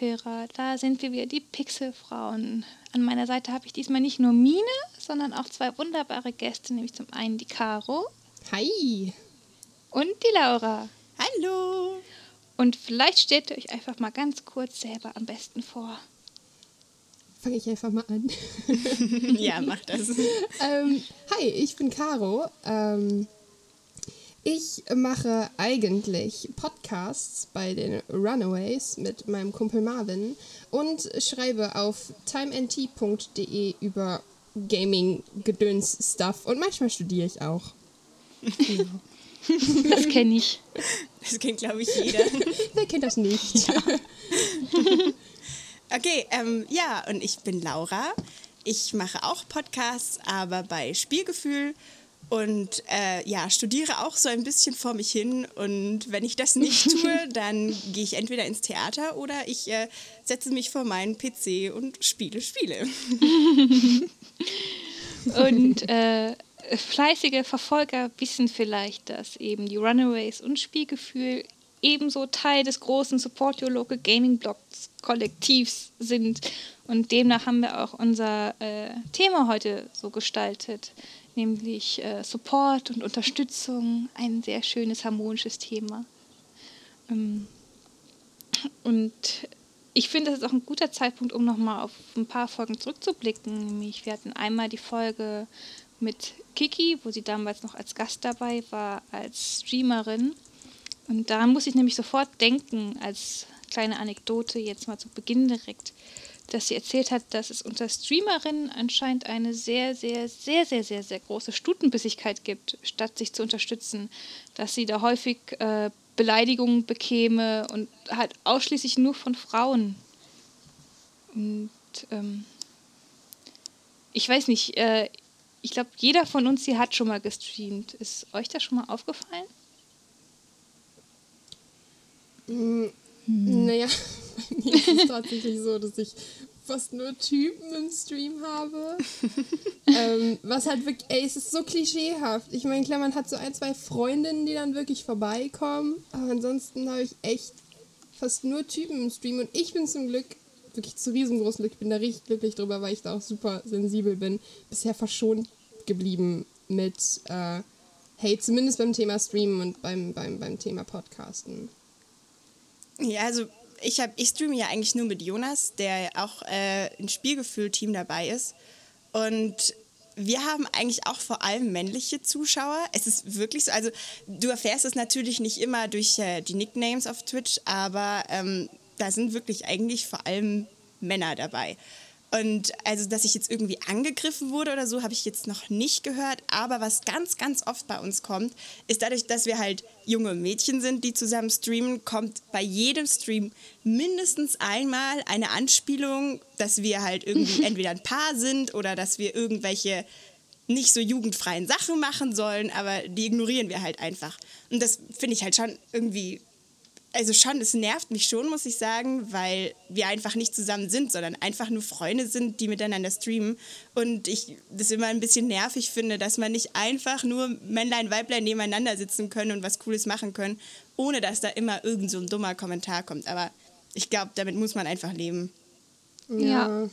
Hallo, liebe Hörerinnen und Hörer, da sind wir wieder, die Pixelfrauen. An meiner Seite habe ich diesmal nicht nur Mine, sondern auch zwei wunderbare Gäste, nämlich zum einen die Caro. Hi. Und die Laura. Hallo. Und vielleicht stellt ihr euch einfach mal ganz kurz selber am besten vor. Fange ich einfach mal an. ja, mach das. ähm, hi, ich bin Caro. Ähm, ich mache eigentlich Podcasts bei den Runaways mit meinem Kumpel Marvin und schreibe auf timent.de über Gaming-Gedöns-Stuff und manchmal studiere ich auch. Ja. Das kenne ich. Das kennt, glaube ich, jeder. Wer kennt das nicht? Ja. okay, ähm, ja, und ich bin Laura. Ich mache auch Podcasts, aber bei Spielgefühl und äh, ja, studiere auch so ein bisschen vor mich hin. Und wenn ich das nicht tue, dann gehe ich entweder ins Theater oder ich äh, setze mich vor meinen PC und spiele Spiele. und äh, fleißige Verfolger wissen vielleicht, dass eben die Runaways und Spielgefühl ebenso Teil des großen Support Your Local Gaming Blogs Kollektivs sind. Und demnach haben wir auch unser äh, Thema heute so gestaltet nämlich äh, Support und Unterstützung, ein sehr schönes, harmonisches Thema. Ähm, und ich finde, das ist auch ein guter Zeitpunkt, um nochmal auf ein paar Folgen zurückzublicken. Nämlich, wir hatten einmal die Folge mit Kiki, wo sie damals noch als Gast dabei war, als Streamerin. Und daran muss ich nämlich sofort denken, als kleine Anekdote, jetzt mal zu Beginn direkt dass sie erzählt hat, dass es unter Streamerinnen anscheinend eine sehr, sehr, sehr, sehr, sehr, sehr große Stutenbissigkeit gibt, statt sich zu unterstützen. Dass sie da häufig äh, Beleidigungen bekäme und halt ausschließlich nur von Frauen. Und ähm, ich weiß nicht, äh, ich glaube, jeder von uns hier hat schon mal gestreamt. Ist euch das schon mal aufgefallen? Hm. Naja, bei mir ist es tatsächlich so, dass ich fast nur Typen im Stream habe. ähm, was halt wirklich, ey, es ist so klischeehaft. Ich meine, klar, man hat so ein, zwei Freundinnen, die dann wirklich vorbeikommen, aber ansonsten habe ich echt fast nur Typen im Stream und ich bin zum Glück wirklich zu riesengroßem Glück, ich bin da richtig glücklich drüber, weil ich da auch super sensibel bin, bisher verschont geblieben mit äh, hey, zumindest beim Thema Streamen und beim, beim, beim Thema Podcasten. Ja, also ich, hab, ich streame ja eigentlich nur mit Jonas, der auch äh, im Spielgefühl-Team dabei ist. Und wir haben eigentlich auch vor allem männliche Zuschauer. Es ist wirklich so, also du erfährst es natürlich nicht immer durch äh, die Nicknames auf Twitch, aber ähm, da sind wirklich eigentlich vor allem Männer dabei. Und also, dass ich jetzt irgendwie angegriffen wurde oder so, habe ich jetzt noch nicht gehört. Aber was ganz, ganz oft bei uns kommt, ist dadurch, dass wir halt junge Mädchen sind, die zusammen streamen, kommt bei jedem Stream mindestens einmal eine Anspielung, dass wir halt irgendwie entweder ein Paar sind oder dass wir irgendwelche nicht so jugendfreien Sachen machen sollen, aber die ignorieren wir halt einfach. Und das finde ich halt schon irgendwie also schon, es nervt mich schon, muss ich sagen, weil wir einfach nicht zusammen sind, sondern einfach nur Freunde sind, die miteinander streamen. Und ich das immer ein bisschen nervig finde, dass man nicht einfach nur Männlein, Weiblein nebeneinander sitzen können und was Cooles machen können, ohne dass da immer irgend so ein dummer Kommentar kommt. Aber ich glaube, damit muss man einfach leben. Ja. ja.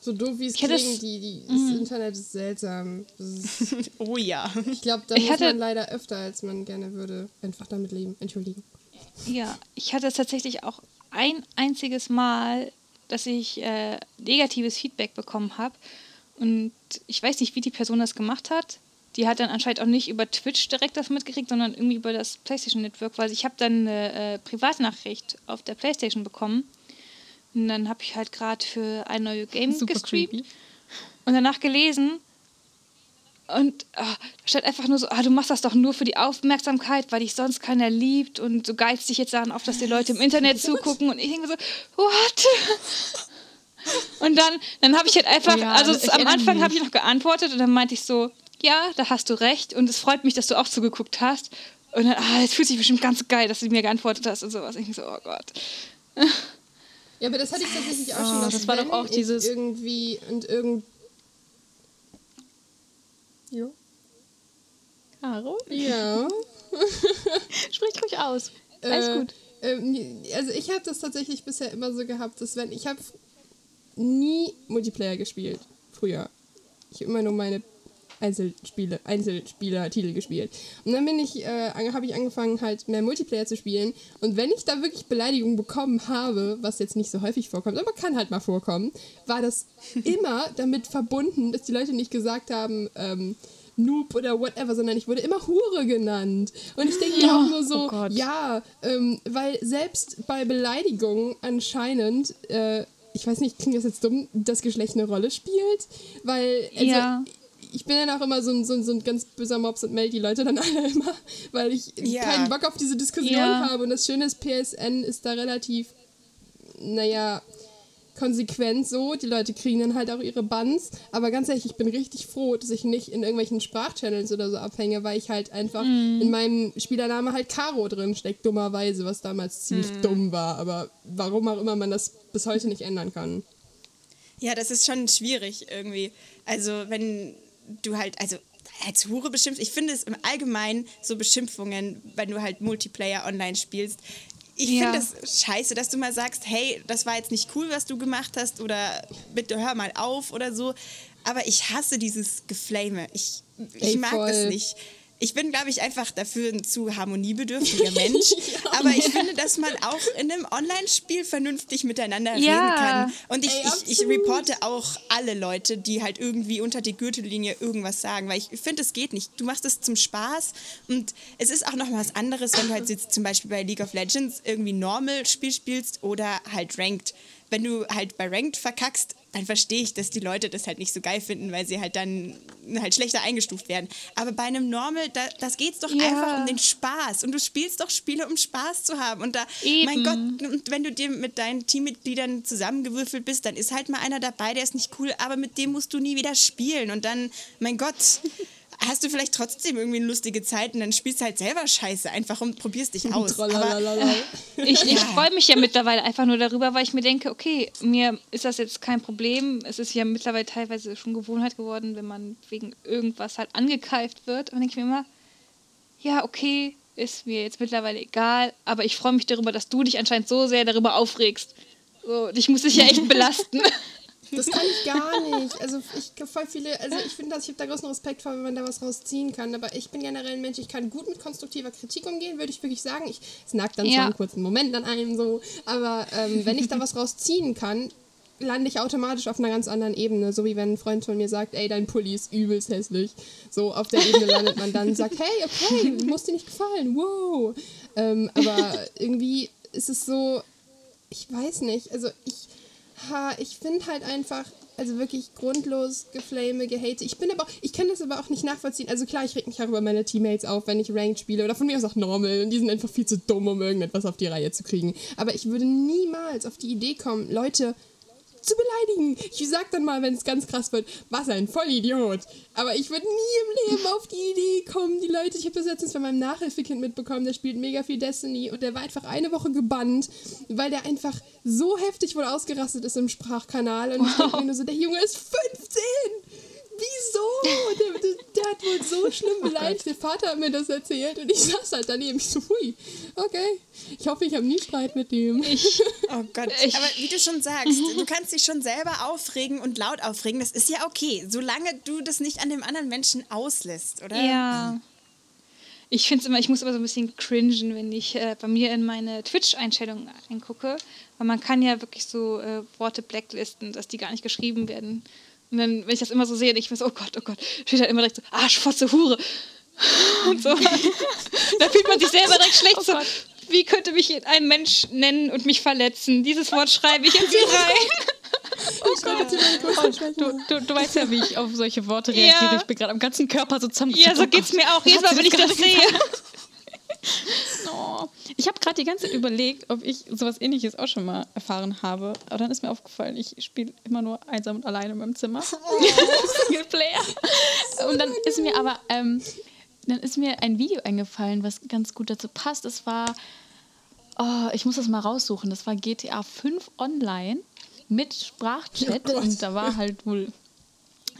So doof wie es klingt, die, die, das mhm. Internet ist seltsam. Ist, oh ja. Ich glaube, da ich muss man leider öfter, als man gerne würde, einfach damit leben. Entschuldigung. Ja, ich hatte tatsächlich auch ein einziges Mal, dass ich äh, negatives Feedback bekommen habe. Und ich weiß nicht, wie die Person das gemacht hat. Die hat dann anscheinend auch nicht über Twitch direkt das mitgekriegt, sondern irgendwie über das PlayStation Network, weil ich habe dann eine äh, Privatnachricht auf der PlayStation bekommen. Und dann habe ich halt gerade für ein neues Game Super gestreamt creepy. und danach gelesen, und oh, da steht einfach nur so, ah, du machst das doch nur für die Aufmerksamkeit, weil dich sonst keiner liebt und du geilst dich jetzt daran auf, dass die Leute im Internet zugucken. Und ich denke so, what? Und dann, dann habe ich halt einfach, oh ja, also am Anfang habe ich noch geantwortet und dann meinte ich so, ja, da hast du recht und es freut mich, dass du auch zugeguckt hast. Und dann, ah, es fühlt sich bestimmt ganz geil, dass du mir geantwortet hast und sowas. Ich denke so, oh Gott. Ja, aber das hatte ich tatsächlich auch schon. Oh, das war doch auch dieses irgendwie und irgend Jo. Caro? Ja. Sprich ruhig aus. Alles äh, gut. Ähm, also ich habe das tatsächlich bisher immer so gehabt, dass wenn ich habe nie Multiplayer gespielt früher. Ich habe immer nur meine Einzelspiele, Einzelspieler-Titel gespielt. Und dann bin ich, äh, habe ich angefangen, halt mehr Multiplayer zu spielen. Und wenn ich da wirklich Beleidigungen bekommen habe, was jetzt nicht so häufig vorkommt, aber kann halt mal vorkommen, war das immer damit verbunden, dass die Leute nicht gesagt haben, ähm, Noob oder whatever, sondern ich wurde immer Hure genannt. Und ich denke mir auch nur so, oh ja, ähm, weil selbst bei Beleidigungen anscheinend, äh, ich weiß nicht, klingt das jetzt dumm, das Geschlecht eine Rolle spielt, weil also, Ja. Ich bin dann auch immer so ein, so ein, so ein ganz böser Mops und melde die Leute dann alle immer, weil ich Ja. keinen Bock auf diese Diskussion Ja. habe. Und das Schöne ist, PSN ist da relativ, naja, konsequent so. Die Leute kriegen dann halt auch ihre Bans. Aber ganz ehrlich, ich bin richtig froh, dass ich nicht in irgendwelchen Sprachchannels oder so abhänge, weil ich halt einfach in meinem Spielername halt Caro drin steckt, dummerweise, was damals ziemlich dumm war. Aber warum auch immer man das bis heute nicht ändern kann. Ja, das ist schon schwierig irgendwie. Also, wenn du halt, also als Hure beschimpft, ich finde es im Allgemeinen so Beschimpfungen, wenn du halt Multiplayer online spielst. Ich Ja. finde es scheiße, dass du mal sagst, hey, das war jetzt nicht cool, was du gemacht hast oder bitte hör mal auf oder so. Aber ich hasse dieses Geflame. Ich, ich Ey, mag voll. das nicht. Ich bin, glaube ich, einfach dafür ein zu harmoniebedürftiger Mensch. Aber ich finde, dass man auch in einem Online-Spiel vernünftig miteinander Ja. reden kann. Und ich, Ey, ich, ich reporte auch alle Leute, die halt irgendwie unter die Gürtellinie irgendwas sagen, weil ich finde, es geht nicht. Du machst es zum Spaß und es ist auch noch was anderes, wenn du halt jetzt zum Beispiel bei League of Legends irgendwie Normal-Spiel spielst oder halt Ranked. Wenn du halt bei Ranked verkackst, dann verstehe ich, dass die Leute das halt nicht so geil finden, weil sie halt dann halt schlechter eingestuft werden. Aber bei einem Normal, da, das geht's doch Ja. einfach um den Spaß. Und du spielst doch Spiele, um Spaß zu haben. Und da, mein Eben. Gott, und wenn du dir mit deinen Teammitgliedern zusammengewürfelt bist, dann ist halt mal einer dabei, der ist nicht cool, aber mit dem musst du nie wieder spielen. Und dann, mein Gott, hast du vielleicht trotzdem irgendwie eine lustige Zeit und dann spielst du halt selber Scheiße einfach und probierst dich aus. Aber. Ich, ich freue mich ja mittlerweile einfach nur darüber, weil ich mir denke, okay, mir ist das jetzt kein Problem. Es ist ja mittlerweile teilweise schon Gewohnheit geworden, wenn man wegen irgendwas halt angekeift wird. Und dann denke ich mir immer, ja, okay, ist mir jetzt mittlerweile egal, aber ich freue mich darüber, dass du dich anscheinend so sehr darüber aufregst. So, dich muss ich ja echt belasten. Das kann ich gar nicht. Also ich voll viele, also ich finde, dass ich habe da großen Respekt vor, wenn man da was rausziehen kann. Aber ich bin generell ein Mensch, ich kann gut mit konstruktiver Kritik umgehen, würde ich wirklich sagen. Ich, es nagt dann Ja. zwar einen kurzen Moment an einem so, aber ähm, wenn ich da was rausziehen kann, lande ich automatisch auf einer ganz anderen Ebene. So wie wenn ein Freund von mir sagt, ey, dein Pulli ist übelst hässlich. So auf der Ebene landet man dann und sagt, hey, okay, muss dir nicht gefallen, wow. Ähm, aber irgendwie ist es so, ich weiß nicht, also ich, ha, ich finde halt einfach, also wirklich grundlos geflame, gehate. Ich bin aber auch, ich kann das aber auch nicht nachvollziehen. Also klar, ich reg mich auch über meine Teammates auf, wenn ich Ranked spiele oder von mir aus auch Normal und die sind einfach viel zu dumm, um irgendetwas auf die Reihe zu kriegen. Aber ich würde niemals auf die Idee kommen, Leute zu beleidigen. Ich sag dann mal, wenn es ganz krass wird, was ein Vollidiot. Aber ich würde nie im Leben auf die Idee kommen, die Leute, ich habe das letztens von meinem Nachhilfekind mitbekommen, der spielt mega viel Destiny und der war einfach eine Woche gebannt, weil der einfach so heftig wohl ausgerastet ist im Sprachkanal und ich denke mir nur so, der Junge ist 15! Wieso? Der, der, der hat wohl so schlimm beleidigt. Der Vater hat mir das erzählt und ich saß halt daneben. Ich so, hui, okay. Ich hoffe, ich habe nie Streit mit dem. oh Gott. Ich- Aber wie du schon sagst, du kannst dich schon selber aufregen und laut aufregen. Das ist ja okay, solange du das nicht an dem anderen Menschen auslässt, oder? Ja. Ich finde es immer, ich muss immer so ein bisschen cringen, wenn ich äh, bei mir in meine Twitch-Einstellungen reingucke. Weil man kann ja wirklich so äh, Worte blacklisten, dass die gar nicht geschrieben werden. Und dann, wenn ich das immer so sehe, ich mir so, oh Gott, oh Gott, steht halt immer direkt so, Arsch, Fotze, Hure. Und so. da fühlt man sich selber direkt schlecht. so, wie könnte mich ein Mensch nennen und mich verletzen? Dieses Wort schreibe ich jetzt hier rein. Oh Gott, Schwächen. Du, du, du weißt ja, wie ich auf solche Worte reagiere. Ja. Ich bin gerade am ganzen Körper so zusammengezuckt. Ja, so Oh geht's mir auch. Jedes Mal, wenn ich das sehe. Oh. Ich habe gerade die ganze Zeit überlegt, ob ich sowas ähnliches auch schon mal erfahren habe. Aber dann ist mir aufgefallen, ich spiele immer nur einsam und alleine in meinem Zimmer. Singleplayer. Und dann ist mir aber ähm, dann ist mir ein Video eingefallen, was ganz gut dazu passt. Es war, oh, ich muss das mal raussuchen, das war GTA 5 online mit Sprachchat Oh und da war halt wohl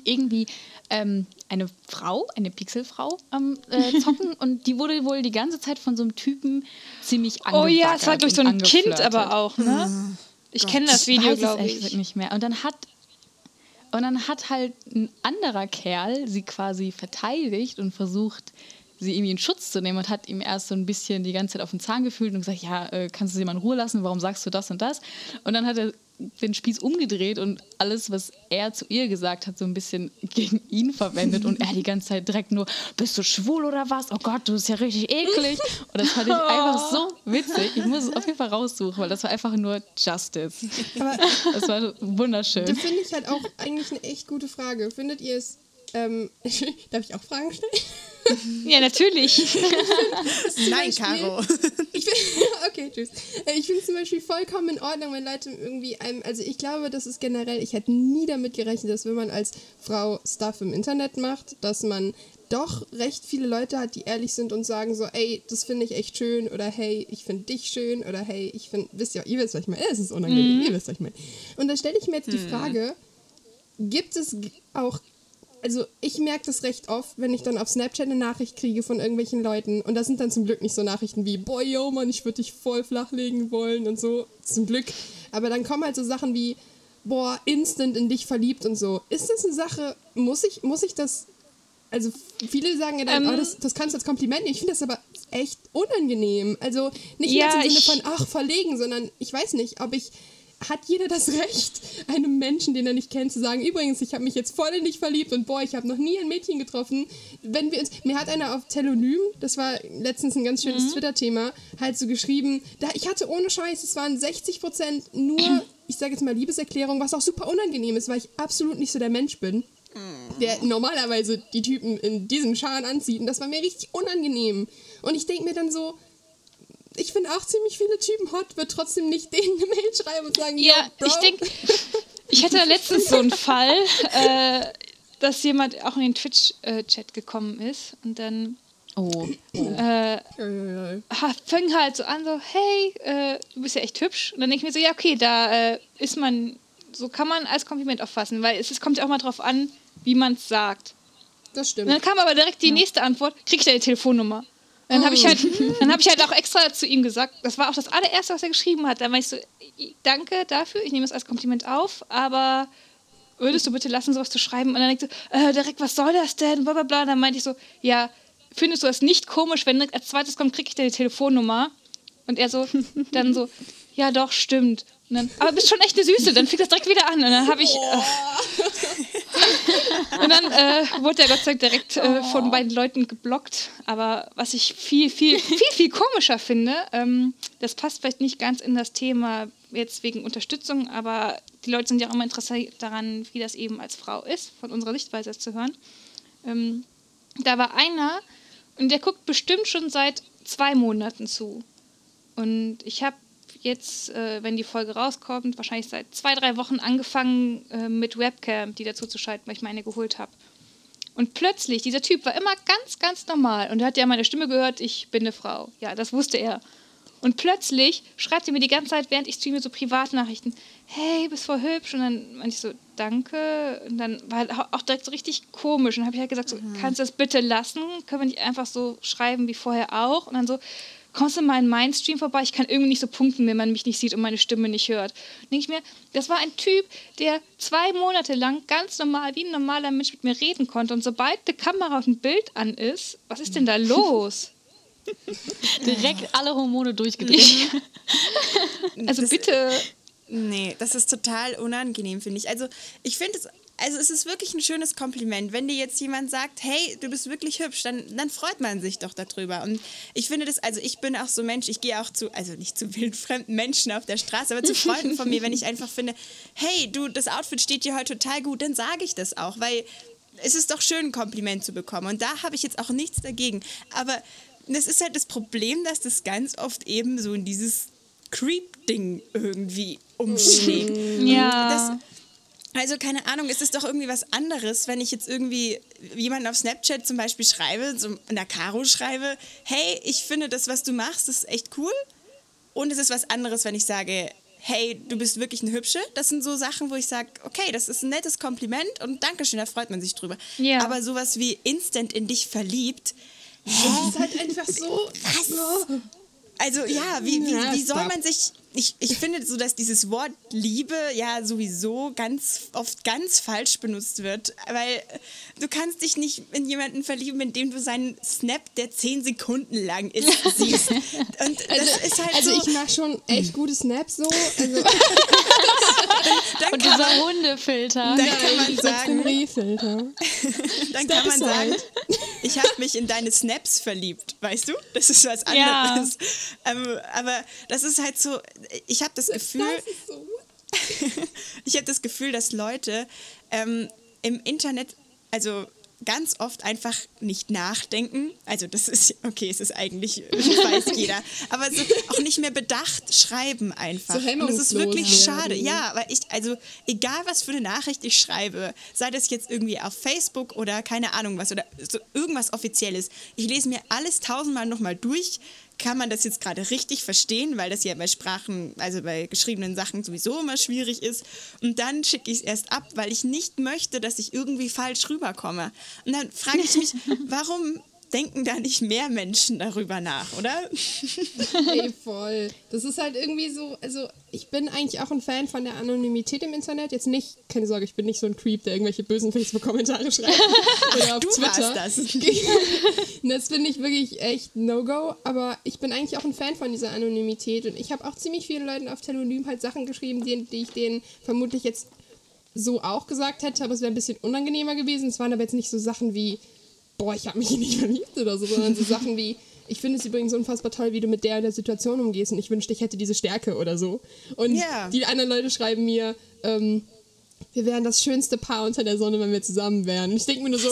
irgendwie ähm, eine Frau, eine Pixelfrau am äh, Zocken und die wurde wohl die ganze Zeit von so einem Typen ziemlich Oh ja, es war angebaggert durch so ein Kind aber auch, ne? Ich kenne das Video, glaube ich. gesagt nicht mehr. Und dann hat und dann hat halt ein anderer Kerl sie quasi verteidigt und versucht, sie irgendwie in Schutz zu nehmen und hat ihm erst so ein bisschen die ganze Zeit auf den Zahn gefühlt und gesagt, ja, äh, kannst du sie mal in Ruhe lassen, warum sagst du das und das? Und dann hat er den Spieß umgedreht und alles, was er zu ihr gesagt hat, so ein bisschen gegen ihn verwendet und er die ganze Zeit direkt nur, bist du schwul oder was? Oh Gott, du bist ja richtig eklig. Und das fand ich einfach so witzig. Ich muss es auf jeden Fall raussuchen, weil das war einfach nur Justice. Aber Das war wunderschön. das finde ich halt auch eigentlich eine echt gute Frage. Findet ihr es. Ähm, darf ich auch Fragen stellen? Ja, natürlich. Nein, Beispiel- Caro. Ich find, okay, tschüss. Äh, Ich finde es zum Beispiel vollkommen in Ordnung, wenn Leute irgendwie einem, also ich glaube, das ist generell, ich hätte nie damit gerechnet, dass wenn man als Frau Stuff im Internet macht, dass man doch recht viele Leute hat, die ehrlich sind und sagen so, ey, das finde ich echt schön oder hey, ich finde dich schön oder hey, ich finde, wisst ihr, ihr wisst, was ich meine, es ist unangenehm, ihr wisst, was ich meine. Und da stelle ich mir jetzt die Frage, gibt es auch also ich merke das recht oft, wenn ich dann auf Snapchat eine Nachricht kriege von irgendwelchen Leuten und das sind dann zum Glück nicht so Nachrichten wie, boah, yo, Mann, ich würde dich voll flachlegen wollen und so, zum Glück. Aber dann kommen halt so Sachen wie, boah, instant in dich verliebt und so. Ist das eine Sache, muss ich, muss ich das, also viele sagen ja dann, Ähm. oh, das, das kannst du als Kompliment nehmen. Ich finde das aber echt unangenehm. Also nicht Ja, jetzt im Sinne von, ach, verlegen, sondern ich weiß nicht, ob ich hat jeder das Recht, einem Menschen, den er nicht kennt, zu sagen, übrigens, ich habe mich jetzt voll in dich verliebt und boah, ich habe noch nie ein Mädchen getroffen. Wenn wir uns, mir hat einer auf Telonym, das war letztens ein ganz schönes Twitter-Thema, halt so geschrieben, da ich hatte ohne Scheiß, es waren 60 Prozent nur, ich sage jetzt mal Liebeserklärung, was auch super unangenehm ist, weil ich absolut nicht so der Mensch bin der normalerweise die Typen in diesen Scharen anzieht. Und das war mir richtig unangenehm. Und ich denke mir dann so, ich finde auch ziemlich viele Typen hot, wird trotzdem nicht denen eine Mail schreiben und sagen, Ja, Yo, Bro. ich denke, ich hatte letztens so einen Fall, äh, dass jemand auch in den Twitch-Chat gekommen ist und dann Oh, äh, Ja, ja, ja. ha- fing halt so an, so, hey, äh, du bist ja echt hübsch. Und dann denke ich mir so, ja, okay, da äh, ist man, so kann man als Kompliment auffassen, weil es, es kommt ja auch mal drauf an, wie man es sagt. Das Und stimmt. dann kam aber direkt die nächste Antwort, krieg ich deine Telefonnummer? Dann habe ich halt, dann habe ich halt auch extra zu ihm gesagt, das war auch das allererste, was er geschrieben hat. Dann war ich so, danke dafür, ich nehme es als Kompliment auf, aber würdest du bitte lassen, sowas zu schreiben? Und dann denkt so, äh, direkt, was soll das denn? Bla, bla, bla. Und dann meinte ich so, ja, findest du das nicht komisch, wenn direkt als zweites kommt, krieg ich deine Telefonnummer? Und er so, dann so, ja doch, stimmt. Dann, aber bist schon echt eine Süße, dann fängt das direkt wieder an. Und dann habe ich, äh, und dann äh, wurde er Gott sei Dank direkt äh, von beiden Leuten geblockt. Aber was ich viel, viel, viel, viel komischer finde, ähm, das passt vielleicht nicht ganz in das Thema jetzt wegen Unterstützung, aber die Leute sind ja auch immer interessiert daran, wie das eben als Frau ist, von unserer Sichtweise zu hören. Ähm, da war einer und der guckt bestimmt schon seit zwei Monaten zu. Und ich habe jetzt, äh, wenn die Folge rauskommt, wahrscheinlich seit zwei, drei Wochen angefangen äh, mit Webcam, die dazu zu schalten, weil ich meine geholt habe. Und plötzlich, dieser Typ war immer ganz, ganz normal. Und er hat ja meine Stimme gehört, ich bin eine Frau. Ja, das wusste er. Und plötzlich schreibt er mir die ganze Zeit, während ich streame, so Privatnachrichten. Hey, bist voll hübsch. Und dann meinte ich so, danke. Und dann war halt auch direkt so richtig komisch. Und dann habe ich halt gesagt, so, kannst du das bitte lassen? Können wir nicht einfach so schreiben wie vorher auch? Und dann so, kommst du mal in meinen Stream vorbei? Ich kann irgendwie nicht so punkten, wenn man mich nicht sieht und meine Stimme nicht hört. Denke ich mir, das war ein Typ, der zwei Monate lang ganz normal, wie ein normaler Mensch mit mir reden konnte. Und sobald die Kamera und ein Bild an ist, was ist denn da los? direkt alle Hormone durchgedreht. Also Das- bitte. Nee, das ist total unangenehm, finde ich. Also, ich finde es, also es ist wirklich ein schönes Kompliment. Wenn dir jetzt jemand sagt, hey, du bist wirklich hübsch, dann, dann freut man sich doch darüber. Und ich finde das, also ich bin auch so Mensch, ich gehe auch zu, also nicht zu wildfremden Menschen auf der Straße, aber zu Freunden von mir, wenn ich einfach finde, hey, du, das Outfit steht dir heute total gut, dann sage ich das auch, weil es ist doch schön, ein Kompliment zu bekommen. Und da habe ich jetzt auch nichts dagegen. Aber das ist halt das Problem, dass das ganz oft eben so in dieses Creep-Ding irgendwie umschlägt. Ja. Das, also keine Ahnung, ist es doch irgendwie was anderes, wenn ich jetzt irgendwie jemanden auf Snapchat zum Beispiel schreibe, so in der Caro schreibe, hey, ich finde das, was du machst, ist echt cool. Und es ist was anderes, wenn ich sage, hey, du bist wirklich eine Hübsche. Das sind so Sachen, wo ich sage, okay, das ist ein nettes Kompliment und Dankeschön, da freut man sich drüber. Ja. Aber sowas wie instant in dich verliebt, Das ist halt einfach so. Was? also ja, wie, wie, wie soll man sich. Ich, ich finde so, dass dieses Wort Liebe ja sowieso ganz oft ganz falsch benutzt wird. Weil du kannst dich nicht in jemanden verlieben, in dem du seinen Snap, der zehn Sekunden lang ist, siehst. Und das ist halt Also so. ich mache schon echt gute Snaps so. Also dann Und dieser man, Hundefilter. dann kann man sagen, dann kann man sagen. Ich habe mich in deine Snaps verliebt, weißt du? Das ist was Ja. anderes. Ähm, aber das ist halt so, ich habe das Gefühl, Das ist so. ich habe das Gefühl, dass Leute ähm, im Internet, also ganz oft einfach nicht nachdenken. Also das ist, okay, es ist eigentlich, weiß jeder, aber so auch nicht mehr bedacht schreiben einfach. So Und das ist wirklich werden. schade. Ja, aber ich, also egal was für eine Nachricht ich schreibe, sei das jetzt irgendwie auf Facebook oder keine Ahnung was oder so irgendwas Offizielles, ich lese mir alles tausendmal nochmal durch, kann man das jetzt gerade richtig verstehen, weil das ja bei Sprachen, also bei geschriebenen Sachen sowieso immer schwierig ist. Und dann schicke ich es erst ab, weil ich nicht möchte, dass ich irgendwie falsch rüberkomme. Und dann frage ich mich, warum denken da nicht mehr Menschen darüber nach, oder? Ey, voll. Das ist halt irgendwie so, also ich bin eigentlich auch ein Fan von der Anonymität im Internet. Jetzt nicht, keine Sorge, ich bin nicht so ein Creep, der irgendwelche bösen Facebook-Kommentare schreibt. Oder auf Du Twitter. das. Das finde ich wirklich echt No-Go, aber ich bin eigentlich auch ein Fan von dieser Anonymität und ich habe auch ziemlich vielen Leuten auf Telonym halt Sachen geschrieben, die, die ich denen vermutlich jetzt so auch gesagt hätte, aber es wäre ein bisschen unangenehmer gewesen. Es waren aber jetzt nicht so Sachen wie, boah, ich habe mich hier nicht verliebt oder so, sondern so Sachen wie, ich finde es übrigens unfassbar toll, wie du mit der und der Situation umgehst und ich wünschte, ich hätte diese Stärke oder so. Und Ja. die anderen Leute schreiben mir, ähm, wir wären das schönste Paar unter der Sonne, wenn wir zusammen wären. Und ich denke mir nur so,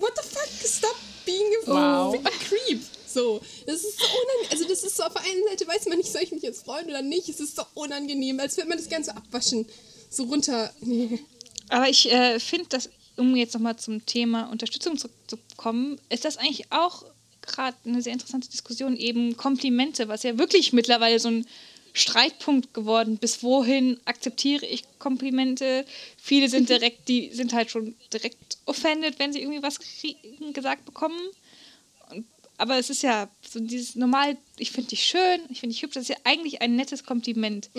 what the fuck, stop being a, Wow. a creep. So, das ist so unangenehm. Also, das ist so, auf der einen Seite weiß man nicht, soll ich mich jetzt freuen oder nicht. Es ist so unangenehm, als würde man das Ganze abwaschen. So runter. Nee. Aber ich äh, finde, dass, um jetzt nochmal zum Thema Unterstützung zurückzukommen, ist das eigentlich auch gerade eine sehr interessante Diskussion, eben Komplimente, was ja wirklich mittlerweile so ein Streitpunkt geworden. Bis wohin akzeptiere ich Komplimente? Viele sind direkt, die sind halt schon direkt offended, wenn sie irgendwie was kriegen, gesagt bekommen. Und, aber es ist ja so dieses normal, ich finde dich schön, ich finde dich hübsch, das ist ja eigentlich ein nettes Kompliment.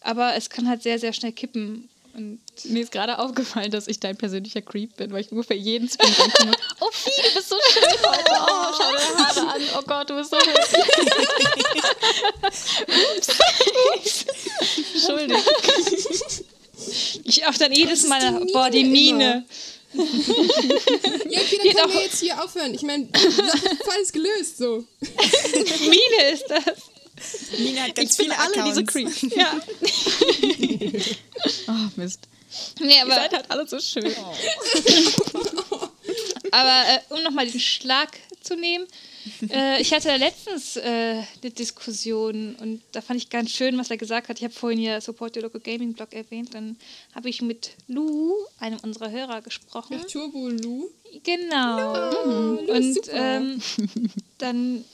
Aber es kann halt sehr, sehr schnell kippen. Und Mir ist gerade aufgefallen, dass ich dein persönlicher Creep bin, weil ich ungefähr jeden Stream reinkomme. Oh, Fie, du bist so schön heute. Oh, schau dir deine Haare an. Oh Gott, du bist so hübsch. Ups. Entschuldigung. ich auch dann jedes Mal, die boah, die Mine. Ja, okay, dann können wir jetzt hier aufhören. Ich meine, Fall ist gelöst, so. Mine ist das. Nina hat ganz Ich bin viele alle diese. Creeps. Ja. Oh, Mist. Nee, Ihr aber, seid halt alle so schön. aber äh, um nochmal den Schlag zu nehmen, äh, ich hatte letztens äh, eine Diskussion und da fand ich ganz schön, was er gesagt hat. Ich habe vorhin ja Support Your Local Gaming Blog erwähnt. Dann habe ich mit Lou, einem unserer Hörer, gesprochen. Turbo Lu. Genau. Lu ist Und super. ähm, dann,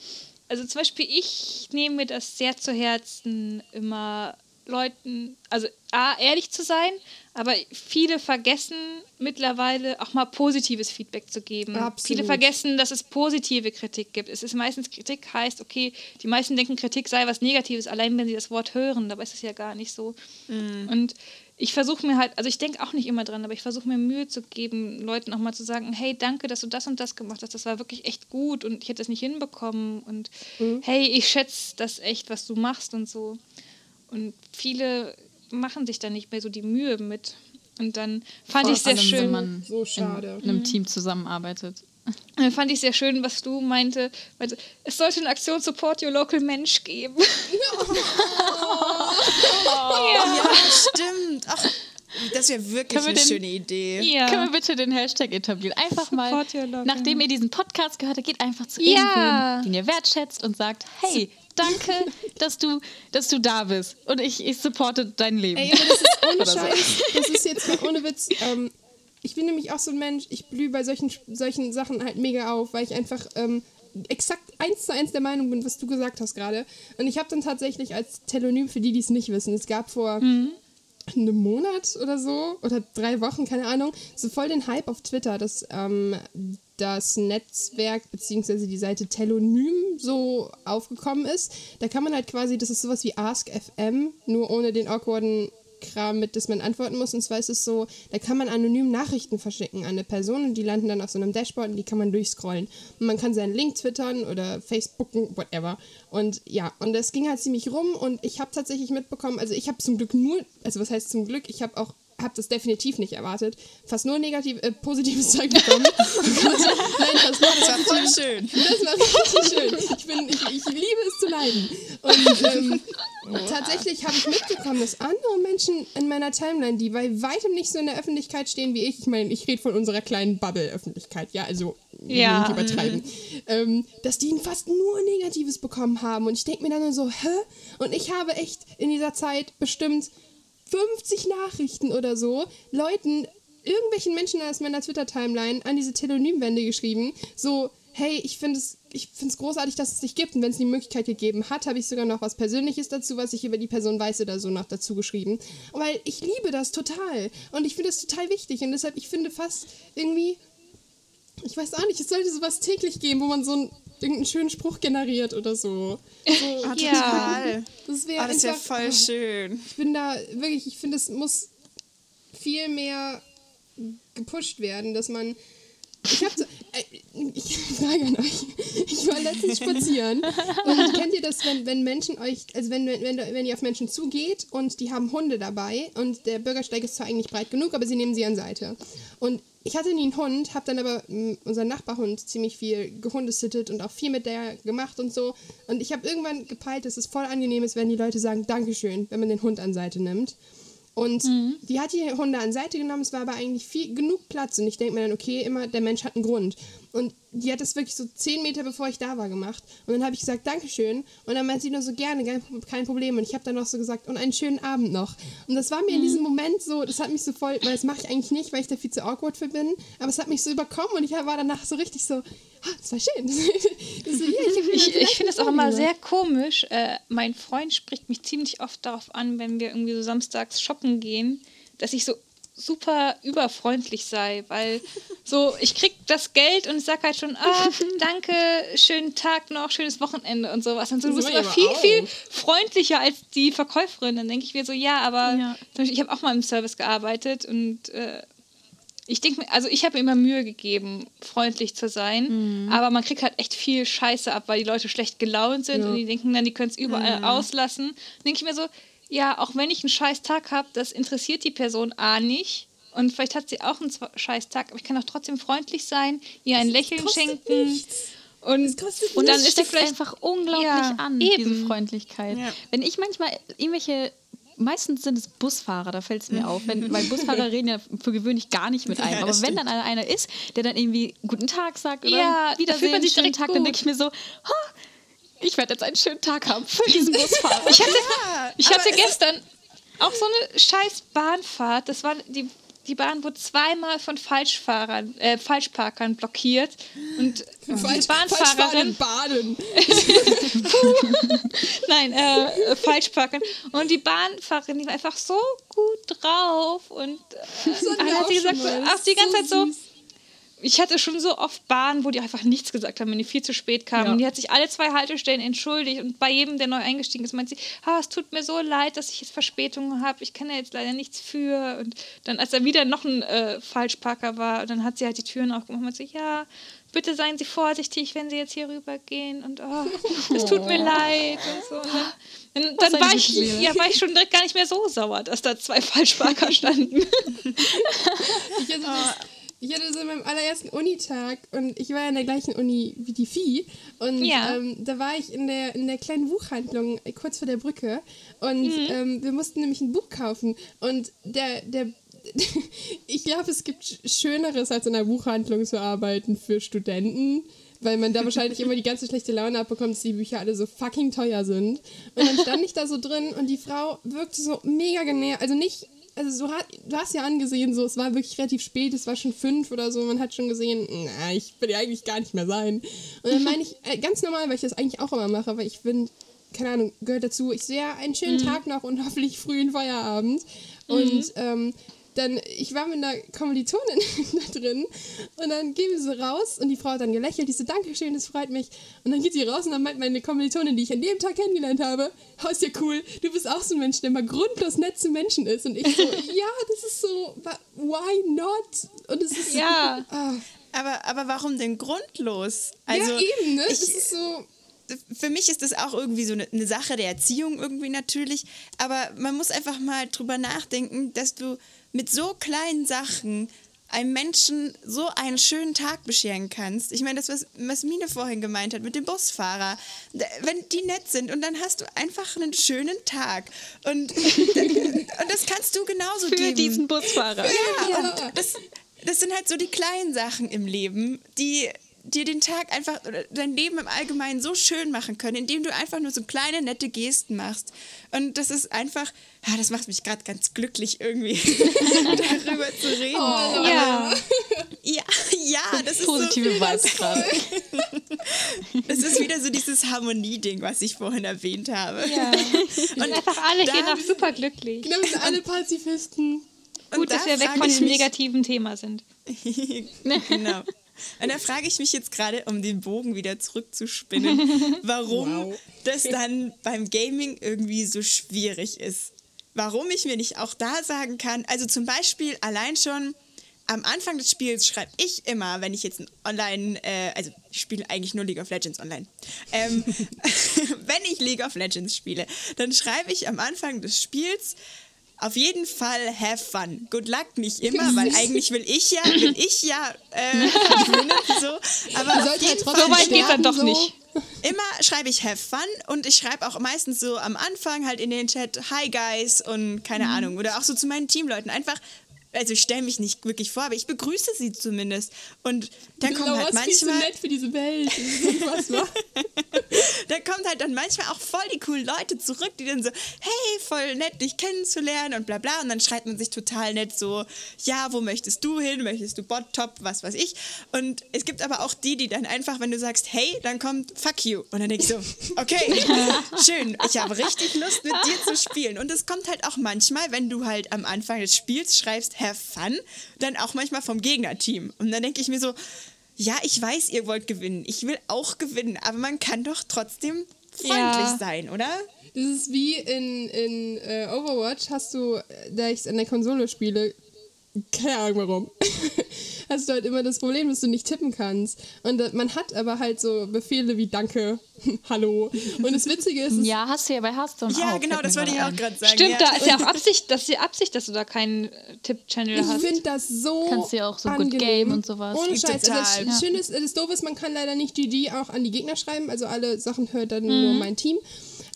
also zum Beispiel, ich nehme mir das sehr zu Herzen, immer Leuten, also A, ehrlich zu sein, aber viele vergessen mittlerweile auch mal positives Feedback zu geben. Absolut. Viele vergessen, dass es positive Kritik gibt. Es ist meistens Kritik, heißt, okay, die meisten denken, Kritik sei was Negatives, allein wenn sie das Wort hören, dabei ist es ja gar nicht so. Und ich versuche mir halt, also ich denke auch nicht immer dran, aber ich versuche mir Mühe zu geben, Leuten auch mal zu sagen, hey, danke, dass du das und das gemacht hast, das war wirklich echt gut und ich hätte es nicht hinbekommen und hey, ich schätze das echt, was du machst und so. Und viele machen sich da nicht mehr so die Mühe mit. Und dann fand Vor ich sehr allem, schön. wenn man So schade. in einem Team zusammenarbeitet. Dann fand ich sehr schön, was du meinte. meinte es sollte eine Aktion Support Your Local Mensch geben. Ja, stimmt. Ach, das wäre wirklich wir eine den- schöne Idee. Ja. Können wir bitte den Hashtag etablieren? Einfach mal, Support nachdem ihr diesen Podcast gehört habt, geht einfach zu Ja. irgendwem, den ihr wertschätzt und sagt, hey, danke, dass du, dass du da bist und ich, ich supporte dein Leben. Ey, aber das ist ohne Oder so. Scheiß. Das ist jetzt mal ohne Witz. Ähm, ich bin nämlich auch so ein Mensch, ich blühe bei solchen, solchen Sachen halt mega auf, weil ich einfach ähm, exakt eins zu eins der Meinung bin, was du gesagt hast gerade. Und ich habe dann tatsächlich als Telonym, für die, die es nicht wissen, es gab vor einem Monat oder so, oder drei Wochen, keine Ahnung, so voll den Hype auf Twitter, dass ähm, das Netzwerk bzw. die Seite Telonym so aufgekommen ist. Da kann man halt quasi, das ist sowas wie AskFM, nur ohne den awkwarden Kram mit, dass man antworten muss. Und zwar ist es so, da kann man anonym Nachrichten verschicken an eine Person und die landen dann auf so einem Dashboard und die kann man durchscrollen. Und man kann seinen Link twittern oder Facebooken, whatever. Und ja, und das ging halt ziemlich rum und ich habe tatsächlich mitbekommen, also ich habe zum Glück nur, also was heißt zum Glück, ich habe auch habe das definitiv nicht erwartet. Fast nur negativ, äh, positives Zeug bekommen. Nein, fast nur Das war voll schön. das war richtig schön. Ich, bin, ich, ich liebe es zu leiden. Und ähm, tatsächlich habe ich mitbekommen, dass andere Menschen in meiner Timeline, die bei weitem nicht so in der Öffentlichkeit stehen wie ich, ich meine, ich rede von unserer kleinen Bubble-Öffentlichkeit, ja, also Ja. nicht übertreiben, ähm, dass die fast nur Negatives bekommen haben. Und ich denke mir dann nur so, hä? Und ich habe echt in dieser Zeit bestimmt 50 Nachrichten oder so Leuten, irgendwelchen Menschen aus meiner Twitter-Timeline an diese Telonymwände geschrieben, so, hey, ich finde es ich finde es großartig, dass es dich gibt. Und wenn es die Möglichkeit gegeben hat, habe ich sogar noch was Persönliches dazu, was ich über die Person weiß oder so noch dazu geschrieben. Weil ich liebe das total. Und ich finde das total wichtig. Und deshalb, ich finde fast irgendwie, ich weiß auch nicht, es sollte sowas täglich geben, wo man so einen, irgendeinen schönen Spruch generiert oder so. so Ah, Ja. total. das wäre Oh, das wäre einfach- voll schön. ich bin da wirklich, ich finde, es muss viel mehr gepusht werden, dass man. Ich habe ich frage an euch. Ich war letztens spazieren und kennt ihr das, wenn, wenn Menschen euch, also wenn, wenn, wenn ihr auf Menschen zugeht und die haben Hunde dabei und der Bürgersteig ist zwar eigentlich breit genug, aber sie nehmen sie an Seite. Und ich hatte nie einen Hund, habe dann aber mh, unseren Nachbarhund ziemlich viel gehundesittet und auch viel mit der gemacht und so. Und ich habe irgendwann gepeilt, dass es voll angenehm ist, wenn die Leute sagen Dankeschön, wenn man den Hund an Seite nimmt. Und die hat die Hunde an Seite genommen, es war aber eigentlich viel, genug Platz. Und ich denke mir dann, okay, immer, der Mensch hat einen Grund. Und die hat das wirklich so zehn Meter bevor ich da war gemacht. Und dann habe ich gesagt, Dankeschön. Und dann meint sie nur so gerne, kein, Problem. Und ich habe dann noch so gesagt, und einen schönen Abend noch. Und das war mir in diesem Moment so, das hat mich so voll, weil das mache ich eigentlich nicht, weil ich da viel zu awkward für bin. Aber es hat mich so überkommen und ich war danach so richtig so, ah, das war schön. Das, ja, mir Ich, direkt ich finde es auch immer sehr komisch. Äh, mein Freund spricht mich ziemlich oft darauf an, wenn wir irgendwie so samstags shoppen gehen, dass ich so super überfreundlich sei, weil so, ich krieg das Geld und ich sag halt schon, ah, danke, schönen Tag noch, schönes Wochenende und sowas. Und so, du bist aber viel, auch. viel freundlicher als die Verkäuferin. Dann denke ich mir so, ja, aber Ja. Beispiel, ich habe auch mal im Service gearbeitet und äh, ich denke mir, also ich habe mir immer Mühe gegeben, freundlich zu sein, aber man kriegt halt echt viel Scheiße ab, weil die Leute schlecht gelaunt sind Ja. und die denken dann, die können es überall auslassen. denke ich mir so, ja, auch wenn ich einen scheiß Tag habe, das interessiert die Person A nicht. Und vielleicht hat sie auch einen scheiß Tag, aber ich kann auch trotzdem freundlich sein, ihr ein Lächeln schenken. nichts. Und, und dann das ist steckt vielleicht einfach unglaublich Ja, an, eben. diese Freundlichkeit. Ja. Wenn ich manchmal irgendwelche, meistens sind es Busfahrer, da fällt es mir auf, wenn, weil Busfahrer reden ja für gewöhnlich gar nicht mit einem. Ja, Aber das wenn dann einer, ist, der dann irgendwie guten Tag sagt oder Ja, Wiedersehen, man sich schönen Tag, dann gut. denke ich mir so, ha, ich werde jetzt einen schönen Tag haben für diesen Busfahrer. Ich hatte, Ja, ich hatte es- gestern auch so eine scheiß Bahnfahrt. Das war die, die Bahn wurde zweimal von Falschfahrern, äh, Falschparkern blockiert. Und die Falsch, Bahnfahrerin, Baden. nein, äh, Falschparkern. Und die Bahnfahrerin, die war einfach so gut drauf. Und äh, dann hat sie gesagt, ach, die ganze So Zeit so. Ich hatte schon so oft Bahnen, wo die einfach nichts gesagt haben, wenn die viel zu spät kamen. Ja. Und die hat sich alle zwei Haltestellen entschuldigt und bei jedem, der neu eingestiegen ist, meint sie, ah, es tut mir so leid, dass ich jetzt Verspätungen habe. Ich kann ja jetzt leider nichts für. Und dann, als da wieder noch ein äh, Falschparker war, dann hat sie halt die Türen aufgemacht und meinte, sie, ja, bitte seien Sie vorsichtig, wenn Sie jetzt hier rübergehen und oh, es tut mir leid und so. Und dann, dann, war, ich, Seele. ja, war ich schon direkt gar nicht mehr so sauer, dass da zwei Falschparker standen. Ich das, ich hatte in meinem allerersten Unitag und ich war ja in der gleichen Uni wie die Vieh. Und Ja. ähm, da war ich in der, in der kleinen Buchhandlung äh, kurz vor der Brücke. Und Mhm. ähm, wir mussten nämlich ein Buch kaufen. Und der, der ich glaube, es gibt Sch- Schöneres, als in einer Buchhandlung zu arbeiten für Studenten. Weil man da wahrscheinlich immer die ganze schlechte Laune abbekommt, dass die Bücher alle so fucking teuer sind. Und dann stand ich da so drin und die Frau wirkte so mega genervt. Also nicht also du, hast, du hast ja angesehen, so, es war wirklich relativ spät, es war schon fünf oder so, man hat schon gesehen, na, ich will ja eigentlich gar nicht mehr sein. Und dann meine ich, äh, ganz normal, weil ich das eigentlich auch immer mache, weil ich finde, keine Ahnung, gehört dazu, ich sehe einen schönen mhm. Tag noch und hoffentlich frühen Feierabend. Und mhm. ähm, dann, ich war mit einer Kommilitonin da drin und dann gehen wir so raus und die Frau hat dann gelächelt, die so, Dankeschön, das freut mich. Und dann geht sie raus und dann meint meine Kommilitonin, die ich an dem Tag kennengelernt habe, oh, ist ja cool, du bist auch so ein Mensch, der mal grundlos nett zu Menschen ist. Und ich so, ja, das ist so, why not? Und es ist Ja. Oh. Aber, aber warum denn grundlos? Also, ja, eben, ne? Ich, das ist so für mich ist das auch irgendwie so eine, eine, Sache der Erziehung irgendwie natürlich. Aber man muss einfach mal drüber nachdenken, dass du mit so kleinen Sachen einem Menschen so einen schönen Tag bescheren kannst. Ich meine, das, was, was Mine vorhin gemeint hat mit dem Busfahrer. Wenn die nett sind und dann hast du einfach einen schönen Tag. Und, und das kannst du genauso Für geben. Für diesen Busfahrer. Ja, ja. und das, das sind halt so die kleinen Sachen im Leben, die dir den Tag einfach, dein Leben im Allgemeinen so schön machen können, indem du einfach nur so kleine, nette Gesten machst. Und das ist einfach, ja, das macht mich gerade ganz glücklich irgendwie, darüber zu reden. Oh, ja. ja. Ja, das ist Positive so, Vibes gerade. Das ist wieder so dieses Harmonie-Ding, was ich vorhin erwähnt habe. Ja. Und einfach alle hier noch super glücklich. Genau, sind alle Pazifisten. Gut, dass wir weg von dem negativen Thema sind. genau. Und da frage ich mich jetzt gerade, um den Bogen wieder zurückzuspinnen, warum wow. das dann beim Gaming irgendwie so schwierig ist. Warum ich mir nicht auch da sagen kann, also zum Beispiel allein schon am Anfang des Spiels schreibe ich immer, wenn ich jetzt online, äh, also ich spiele eigentlich nur League of Legends online. Ähm, wenn ich League of Legends spiele, dann schreibe ich am Anfang des Spiels, auf jeden Fall have fun. Good luck nicht immer, weil eigentlich will ich ja, will ich ja äh, so. Aber auf jeden Fall so weit geht dann doch so. nicht. Immer schreibe ich have fun und ich schreibe auch meistens so am Anfang halt in den Chat Hi guys und keine mhm. Ahnung oder auch so zu meinen Teamleuten einfach also ich stelle mich nicht wirklich vor, aber ich begrüße sie zumindest. Und dann kommt halt manchmal. Viel nett für diese Welt. da kommt halt dann manchmal auch voll die coolen Leute zurück, die dann so, hey, voll nett, dich kennenzulernen und bla bla. Und dann schreibt man sich total nett so, ja, wo möchtest du hin? Möchtest du Bot, Top, was weiß ich? Und es gibt aber auch die, die dann einfach, wenn du sagst, hey, dann kommt fuck you. Und dann denke ich so, okay, schön, ich habe richtig Lust mit dir zu spielen. Und es kommt halt auch manchmal, wenn du halt am Anfang des Spiels schreibst, have fun, dann auch manchmal vom Gegnerteam. Und dann denke ich mir so, ja, ich weiß, ihr wollt gewinnen. Ich will auch gewinnen, aber man kann doch trotzdem freundlich ja. sein, oder? Das ist wie in, in uh, Overwatch, hast du, da ich es an der Konsole spiele, keine Ahnung warum, hast du halt immer das Problem, dass du nicht tippen kannst. Und äh, man hat aber halt so Befehle wie Danke, Hallo. Und das Witzige ist. Ja, hast du ja bei Hearthstone ja, auch. Ja, genau, das wollte ich auch gerade sagen. Stimmt, ja. da ist ja auch Absicht, das ist ja Absicht, dass du da keinen äh, Tipp-Channel hast. Ich finde das so. Kannst du ja auch so angenehm. Good Game und sowas. Ohne Scheiß. Total. Also das, Schöne ist, das Doofe ist, man kann leider nicht GG auch an die Gegner schreiben. Also alle Sachen hört dann mhm. nur mein Team.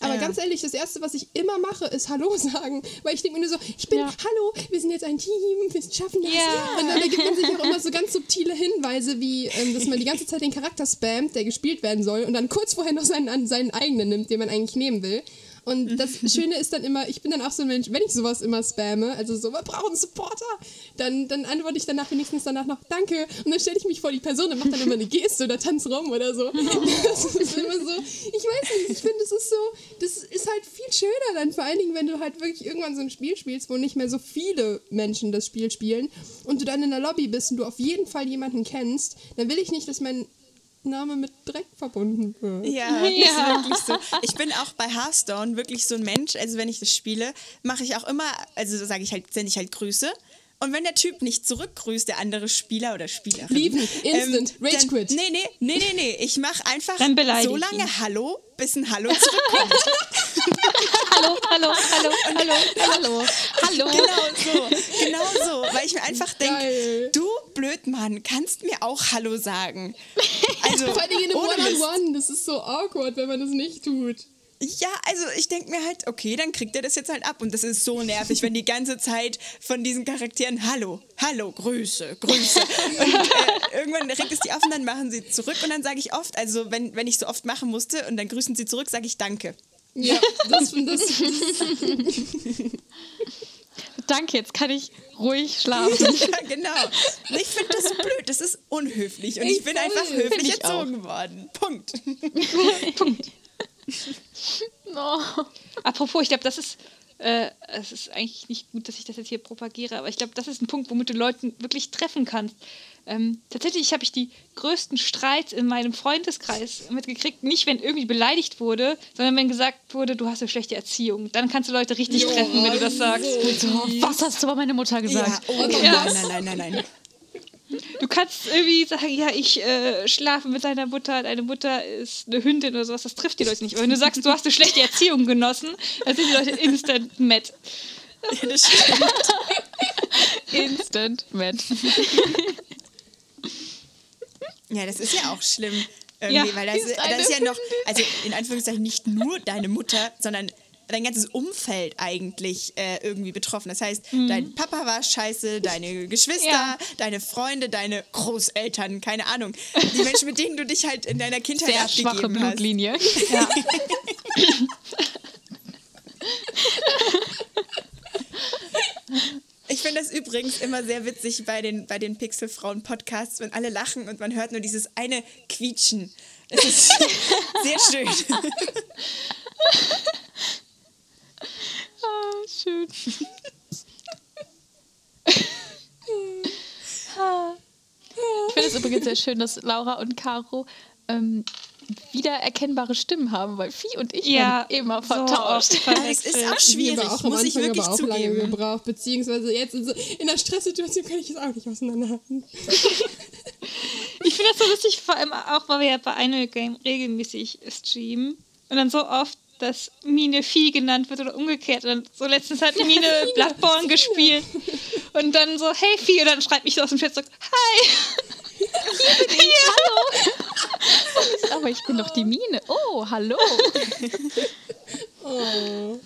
Aber ja. ganz ehrlich, das Erste, was ich immer mache, ist Hallo sagen. Weil ich denke mir nur so, ich bin, ja. hallo, wir sind jetzt ein Team, wir schaffen das. Ja. Und dann gibt man sich auch immer so ganz subtile Hinweise, wie, ähm, dass man die ganze Zeit den Charakter spammt, der gespielt werden soll, und dann kurz vorher noch seinen, seinen eigenen nimmt, den man eigentlich nehmen will. Und das Schöne ist dann immer, ich bin dann auch so ein Mensch, wenn ich sowas immer spamme, also so, wir brauchen Supporter, dann, dann antworte ich danach wenigstens danach noch Danke. Und dann stelle ich mich vor die Person und mache dann immer eine Geste oder tanze rum oder so. Das ist immer so, ich weiß nicht, ich finde, das ist so, das ist halt viel schöner dann, vor allen Dingen, wenn du halt wirklich irgendwann so ein Spiel spielst, wo nicht mehr so viele Menschen das Spiel spielen und du dann in der Lobby bist und du auf jeden Fall jemanden kennst, dann will ich nicht, dass mein Name mit Dreck verbunden wird. Ja, ja. ist wirklich so. Ich bin auch bei Hearthstone wirklich so ein Mensch. Also wenn ich das spiele, mache ich auch immer, also sage ich halt, sende ich halt Grüße. Und wenn der Typ nicht zurückgrüßt, der andere Spieler oder Spielerin. Lieben, instant, ähm, Rage Quit. Nee, nee, nee, nee, nee. Ich mache einfach so lange ihn. Hallo, bis ein Hallo zurückkommt. hallo, hallo, hallo, hallo, hallo, hallo. Genau so, genau so. Weil ich mir einfach denke, du Blödmann, kannst mir auch Hallo sagen. Also, Vor allem in einem One-on-One, das ist so awkward, wenn man das nicht tut. Ja, also ich denke mir halt, okay, dann kriegt er das jetzt halt ab. Und das ist so nervig, wenn die ganze Zeit von diesen Charakteren Hallo, Hallo, Grüße, Grüße. Und äh, irgendwann regt es die auf und dann machen sie zurück. Und dann sage ich oft, also wenn, wenn ich so oft machen musste und dann grüßen sie zurück, sage ich Danke. Ja, das, das, das Danke jetzt kann ich ruhig schlafen. ja, genau. Ich finde das blöd, das ist unhöflich. Und Ey, ich bin einfach höflich ich erzogen worden. Punkt. Oh. Apropos, ich glaube, das ist, äh, es ist eigentlich nicht gut, dass ich das jetzt hier propagiere, aber ich glaube, das ist ein Punkt, womit du Leuten wirklich treffen kannst. Ähm, tatsächlich habe ich die größten Streits in meinem Freundeskreis mitgekriegt, nicht wenn irgendwie beleidigt wurde, sondern wenn gesagt wurde, du hast eine schlechte Erziehung. Dann kannst du Leute richtig Ja, treffen, wenn du das sagst. so. Was hast du über meine Mutter Ja, gesagt? oh, nein, Ja. nein, nein, nein, nein, nein. Du kannst irgendwie sagen, ja, ich äh, schlafe mit deiner Mutter, deine Mutter ist eine Hündin oder sowas, das trifft die Leute nicht. Aber wenn du sagst, du hast eine schlechte Erziehung genossen, dann sind die Leute instant mad. Ja, das stimmt. Instant mad. Ja, das ist ja auch schlimm. Irgendwie, Ja, weil das, das ist ja noch, also in Anführungszeichen nicht nur deine Mutter, sondern dein ganzes Umfeld eigentlich äh, irgendwie betroffen. Das heißt, dein Papa war scheiße, deine Geschwister, Ja. deine Freunde, deine Großeltern, keine Ahnung. Die Menschen, mit denen du dich halt in deiner Kindheit Sehr schwache abgegeben hast. Blutlinie. Ja. Ich finde das übrigens immer sehr witzig bei den, bei den Pixelfrauen-Podcasts, wenn alle lachen und man hört nur dieses eine Quietschen. Es ist sehr schön. Schön. Ich finde es übrigens sehr schön, dass Laura und Caro ähm, wiedererkennbare Stimmen haben, weil Vieh und ich Ja, werden immer so vertauscht. Es ist auch schwierig, auch muss ich Anfang wirklich aber auch lange zugeben. gebraucht, beziehungsweise jetzt in, so, in der Stresssituation kann ich es auch nicht auseinanderhalten. Ich finde das so lustig, vor allem auch, weil wir ja bei Annual Game regelmäßig streamen und dann so oft, dass Mine Vieh genannt wird oder umgekehrt. Und so letztens hat Mine Bloodborne gespielt und dann so, hey Vieh, und dann schreibt mich so aus dem Chat so, hi. Hier bin ich, hallo. Aber ich bin doch die Mine. Oh, hallo. Oh.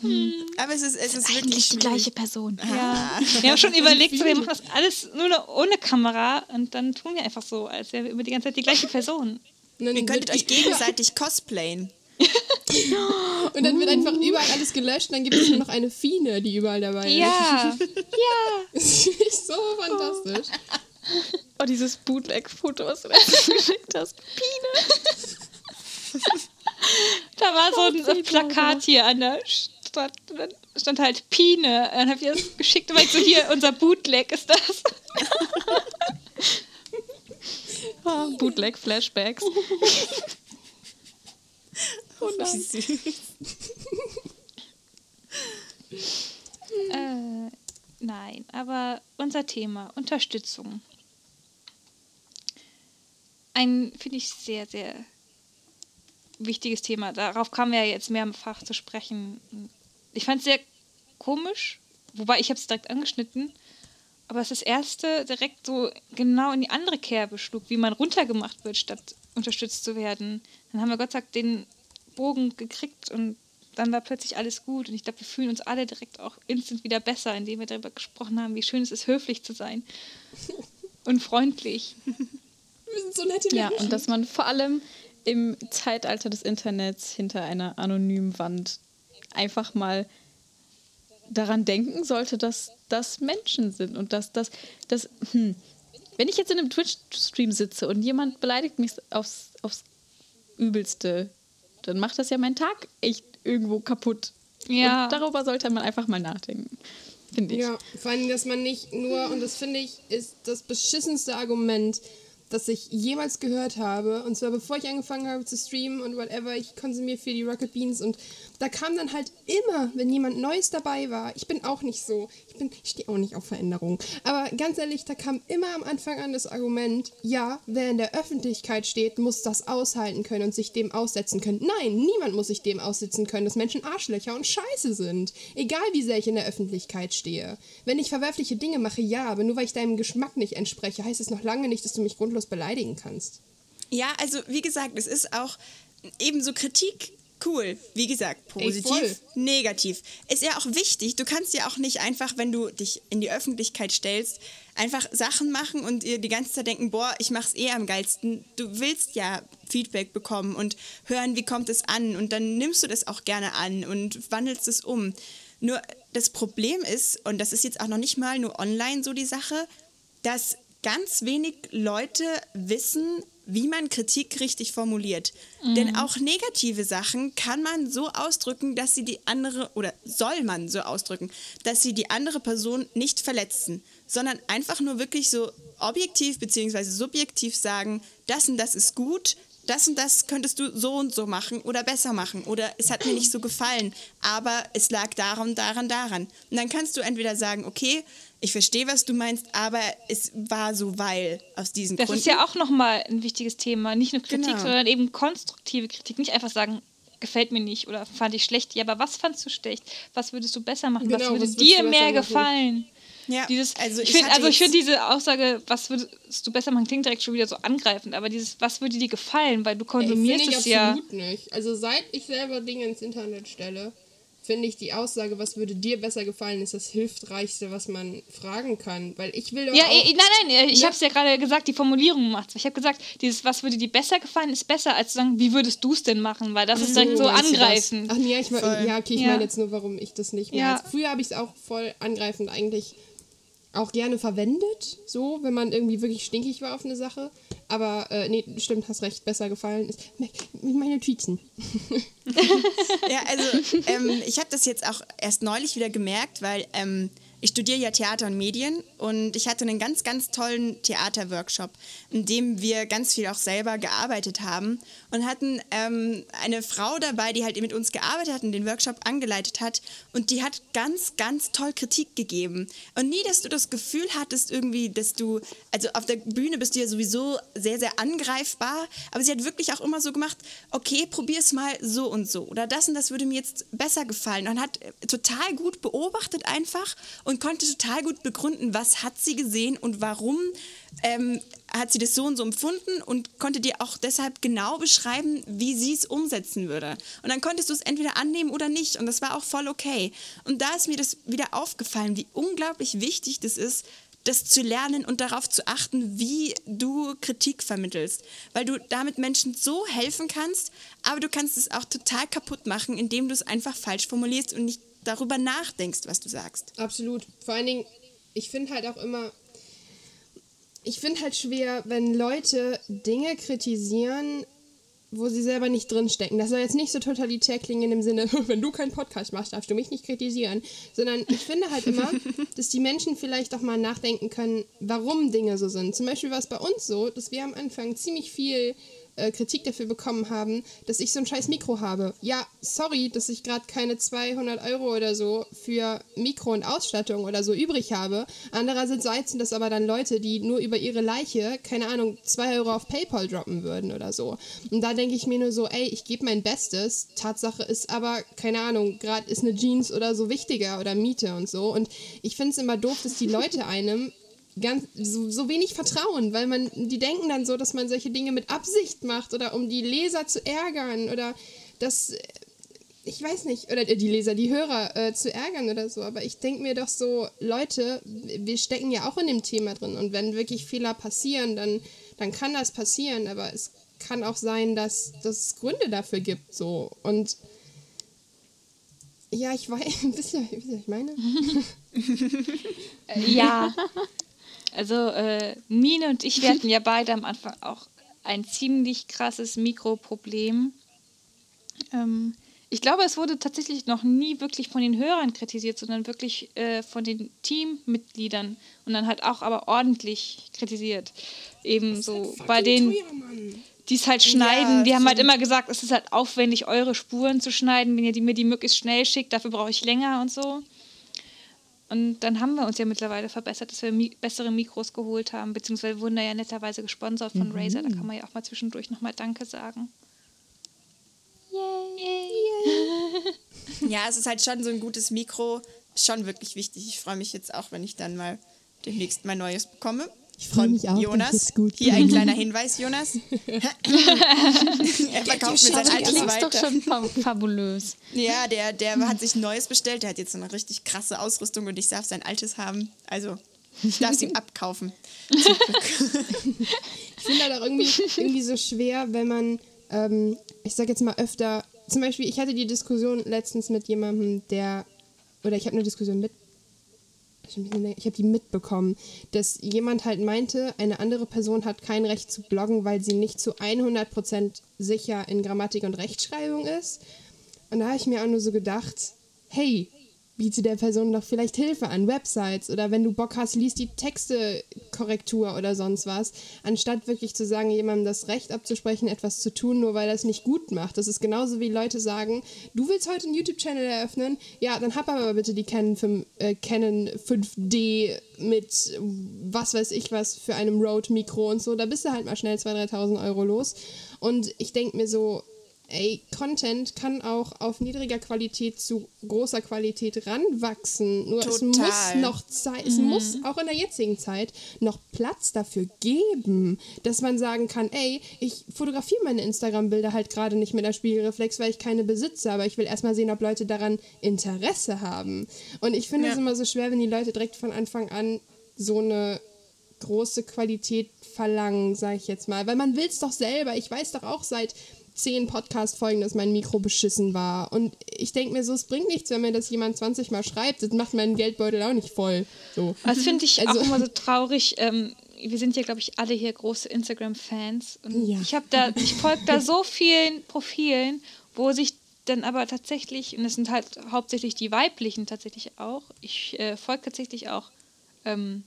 Aber es ist, es ist wirklich Eigentlich die gleiche Person. Ja. Wir haben schon überlegt, so, wir machen das alles nur noch ohne Kamera und dann tun wir einfach so, als wären wir immer die ganze Zeit die gleiche Person. Ihr könntet euch gegenseitig cosplayen. Und dann wird einfach überall alles gelöscht und dann gibt es nur noch eine Fine, die überall dabei ist. Ja, ja. Das finde ich so fantastisch. Oh, dieses Bootleg-Foto, was du geschickt hast. Pine. Da war so ein man Plakat hier an der Stadt. Dann stand halt Pine. Dann hab ich das geschickt und meinte so, hier, unser Bootleg ist das. Ah, Bootleg-Flashbacks. Oh nein. Äh, nein, aber unser Thema, Unterstützung. Ein, finde ich, sehr, sehr wichtiges Thema. Darauf kamen wir ja jetzt mehrfach zu sprechen. Ich fand es sehr komisch, wobei ich habe es direkt angeschnitten, aber es das erste direkt so genau in die andere Kerbe schlug, wie man runtergemacht wird, statt unterstützt zu werden. Dann haben wir Gott sei Dank den Bogen gekriegt und dann war plötzlich alles gut. Und ich glaube, wir fühlen uns alle direkt auch instant wieder besser, indem wir darüber gesprochen haben, wie schön es ist, höflich zu sein. Und freundlich. Wir sind so nette Ja, Menschen. und dass man vor allem im Zeitalter des Internets hinter einer anonymen Wand einfach mal daran denken sollte, dass das Menschen sind und dass das, das hm, wenn ich jetzt in einem Twitch-Stream sitze und jemand beleidigt mich aufs, aufs Übelste, dann macht das ja meinen Tag echt irgendwo kaputt. Ja. Und darüber sollte man einfach mal nachdenken, finde ich. Ja, vor allem, dass man nicht nur, und das finde ich, ist das beschissenste Argument, das ich jemals gehört habe. Und zwar bevor ich angefangen habe zu streamen und whatever, ich konsumiere viel die Rocket Beans und da kam dann halt immer, wenn jemand Neues dabei war, ich bin auch nicht so, ich bin, ich stehe auch nicht auf Veränderung, aber ganz ehrlich, da kam immer am Anfang an das Argument, ja, wer in der Öffentlichkeit steht, muss das aushalten können und sich dem aussetzen können. Nein, niemand muss sich dem aussetzen können, dass Menschen Arschlöcher und Scheiße sind. Egal wie sehr ich in der Öffentlichkeit stehe. Wenn ich verwerfliche Dinge mache, ja, aber nur weil ich deinem Geschmack nicht entspreche, heißt es noch lange nicht, dass du mich grundlos beleidigen kannst. Ja, also wie gesagt, es ist auch ebenso Kritik cool. Wie gesagt, Ey, positiv, voll. negativ. Ist ja auch wichtig. Du kannst ja auch nicht einfach, wenn du dich in die Öffentlichkeit stellst, einfach Sachen machen und ihr die ganze Zeit denken, boah, ich mach's eh am geilsten. Du willst ja Feedback bekommen und hören, wie kommt es an und dann nimmst du das auch gerne an und wandelst es um. Nur das Problem ist, und das ist jetzt auch noch nicht mal nur online so die Sache, dass ganz wenig Leute wissen, wie man Kritik richtig formuliert. Denn auch negative Sachen kann man so ausdrücken, dass sie die andere, oder soll man so ausdrücken, dass sie die andere Person nicht verletzen, sondern einfach nur wirklich so objektiv bzw. subjektiv sagen, das und das ist gut, das und das könntest du so und so machen oder besser machen oder es hat mir nicht so gefallen, aber es lag daran, daran, daran. Und dann kannst du entweder sagen, okay, ich verstehe, was du meinst, aber es war so, weil aus diesen Das Gründen. ist ja auch nochmal ein wichtiges Thema. Nicht nur Kritik, Genau. sondern eben konstruktive Kritik. Nicht einfach sagen, gefällt mir nicht oder fand ich schlecht. Ja, aber was fandst du schlecht? Was würdest du besser machen? was Genau, würde was dir mehr gefallen? Ja, Dieses, also ich finde also ich find diese Aussage, was würdest du besser machen, klingt direkt schon wieder so angreifend, aber dieses, was würde dir gefallen, weil du konsumierst Finde ich es ja. absolut nicht. Also seit ich selber Dinge ins Internet stelle, finde ich die Aussage, was würde dir besser gefallen, ist das hilfreichste, was man fragen kann. Weil ich will doch Ja, auch, eh, nein, nein, eh, ich Ne? habe es ja gerade gesagt, die Formulierung macht's. Ich habe gesagt, dieses, was würde dir besser gefallen, ist besser, als zu sagen, wie würdest du es denn machen, weil das ist direkt so du das? angreifend. Ach nee, ich mein, ja, okay, ich Ja. meine jetzt nur, warum ich das nicht mehr. Ja. Früher habe ich es auch voll angreifend eigentlich auch gerne verwendet, so, wenn man irgendwie wirklich stinkig war auf eine Sache. Aber äh, nee, stimmt, hast recht, besser gefallen ist meine Tweeten. Ja, also ähm, ich habe das jetzt auch erst neulich wieder gemerkt, weil ähm, ich studiere ja Theater und Medien und ich hatte einen ganz, ganz tollen Theaterworkshop, in dem wir ganz viel auch selber gearbeitet haben und hatten ähm, eine Frau dabei, die halt mit uns gearbeitet hat und den Workshop angeleitet hat und die hat ganz, ganz toll Kritik gegeben. Und nie, dass du das Gefühl hattest irgendwie, dass du, also auf der Bühne bist du ja sowieso sehr, sehr angreifbar, aber sie hat wirklich auch immer so gemacht, okay, probier's mal so und so oder das und das würde mir jetzt besser gefallen und hat äh, total gut beobachtet einfach konnte total gut begründen, was hat sie gesehen und warum ähm, hat sie das so und so empfunden und konnte dir auch deshalb genau beschreiben, wie sie es umsetzen würde. Und dann konntest du es entweder annehmen oder nicht und das war auch voll okay. Und da ist mir das wieder aufgefallen, wie unglaublich wichtig das ist, das zu lernen und darauf zu achten, wie du Kritik vermittelst. Weil du damit Menschen so helfen kannst, aber du kannst es auch total kaputt machen, indem du es einfach falsch formulierst und nicht darüber nachdenkst, was du sagst. Absolut. Vor allen Dingen, ich finde halt auch immer, ich finde halt schwer, wenn Leute Dinge kritisieren, wo sie selber nicht drinstecken. Das soll jetzt nicht so totalitär klingen in dem Sinne, wenn du keinen Podcast machst, darfst du mich nicht kritisieren. Sondern ich finde halt immer, dass die Menschen vielleicht auch mal nachdenken können, warum Dinge so sind. Zum Beispiel war es bei uns so, dass wir am Anfang ziemlich viel äh, Kritik dafür bekommen haben, dass ich so ein scheiß Mikro habe. Ja, sorry, dass ich gerade keine 200 Euro oder so für Mikro und Ausstattung oder so übrig habe. Andererseits sind das aber dann Leute, die nur über ihre Leiche, keine Ahnung, 2 Euro auf PayPal droppen würden oder so. Und da denke ich mir nur so, ey, ich gebe mein Bestes. Tatsache ist aber, keine Ahnung, gerade ist eine Jeans oder so wichtiger oder Miete und so. Und ich finde es immer doof, dass die Leute einem ganz so, so wenig vertrauen, weil man die denken dann so, dass man solche Dinge mit Absicht macht oder um die Leser zu ärgern oder das äh, ich weiß nicht, oder die Leser, die Hörer äh, zu ärgern oder so, aber ich denke mir doch so, Leute, wir stecken ja auch in dem Thema drin und wenn wirklich Fehler passieren, dann, dann kann das passieren, aber es kann auch sein, dass, dass es Gründe dafür gibt, so und ja, ich weiß, wisst ihr, wisst ihr, was ich meine? Ja. Also äh, Mine und ich, wir hatten ja beide am Anfang auch ein ziemlich krasses Mikroproblem. Ähm, ich glaube, es wurde tatsächlich noch nie wirklich von den Hörern kritisiert, sondern wirklich äh, von den Teammitgliedern und dann halt auch aber ordentlich kritisiert. Eben so bei denen, Teuer, Mann. die es halt schneiden. die haben halt immer gesagt, es ist halt aufwendig, eure Spuren zu schneiden, wenn ihr die, mir die möglichst schnell schickt, dafür brauche ich länger und so. Und dann haben wir uns ja mittlerweile verbessert, dass wir mi bessere Mikros geholt haben, beziehungsweise wurden da ja netterweise gesponsert von Razer. Da kann man ja auch mal zwischendurch nochmal Danke sagen. Ja, es ist halt schon so ein gutes Mikro, schon wirklich wichtig. Ich freue mich jetzt auch, wenn ich dann mal demnächst mein neues bekomme. Ich freu mich auch, Jonas. gut. Hier ein kleiner Hinweis, Jonas. er verkauft mir sein Das altes ist doch weiter. schon fab fabulös. Ja, der, der hat sich ein neues bestellt. Der hat jetzt so eine richtig krasse Ausrüstung und ich darf sein altes haben. Also, ich darf es ihm abkaufen. Zum Glück. Ich finde halt auch irgendwie, irgendwie so schwer, wenn man, ähm, ich sag jetzt mal öfter, zum Beispiel, ich hatte die Diskussion letztens mit jemandem, der oder ich habe eine Diskussion mit, ich habe die mitbekommen, dass jemand halt meinte, eine andere Person hat kein Recht zu bloggen, weil sie nicht zu 100% sicher in Grammatik und Rechtschreibung ist. Und da habe ich mir auch nur so gedacht, hey, biete der Person doch vielleicht Hilfe an, Websites oder wenn du Bock hast, liest die Textekorrektur oder sonst was, anstatt wirklich zu sagen, jemandem das Recht abzusprechen, etwas zu tun, nur weil es nicht gut macht. Das ist genauso wie Leute sagen, du willst heute einen YouTube-Channel eröffnen, ja, dann hab aber bitte die Canon, 5, äh, Canon 5D mit was weiß ich was für einem Rode-Mikro und so, da bist du halt mal schnell 2.000, 3.000 Euro los. Und ich denke mir so, ey, Content kann auch auf niedriger Qualität zu großer Qualität ranwachsen. Nur Total. es muss noch Zeit, es mhm. muss auch in der jetzigen Zeit noch Platz dafür geben, dass man sagen kann, ey, ich fotografiere meine Instagram-Bilder halt gerade nicht mit der Spiegelreflex, weil ich keine besitze, aber ich will erstmal sehen, ob Leute daran Interesse haben. Und ich finde es immer so schwer, wenn die Leute direkt von Anfang an so eine große Qualität verlangen, sage ich jetzt mal. Weil man will es doch selber. Ich weiß doch auch seit zehn Podcast-Folgen, dass mein Mikro beschissen war. Und ich denke mir so, es bringt nichts, wenn mir das jemand 20 Mal schreibt. Das macht meinen Geldbeutel auch nicht voll. So. Das finde ich also, auch immer so traurig. Ähm, wir sind ja, glaube ich, alle hier große Instagram-Fans. Und ja. ich habe da, ich folge da so vielen Profilen, wo sich dann aber tatsächlich, und es sind halt hauptsächlich die weiblichen tatsächlich auch, ich äh, folge tatsächlich auch ähm,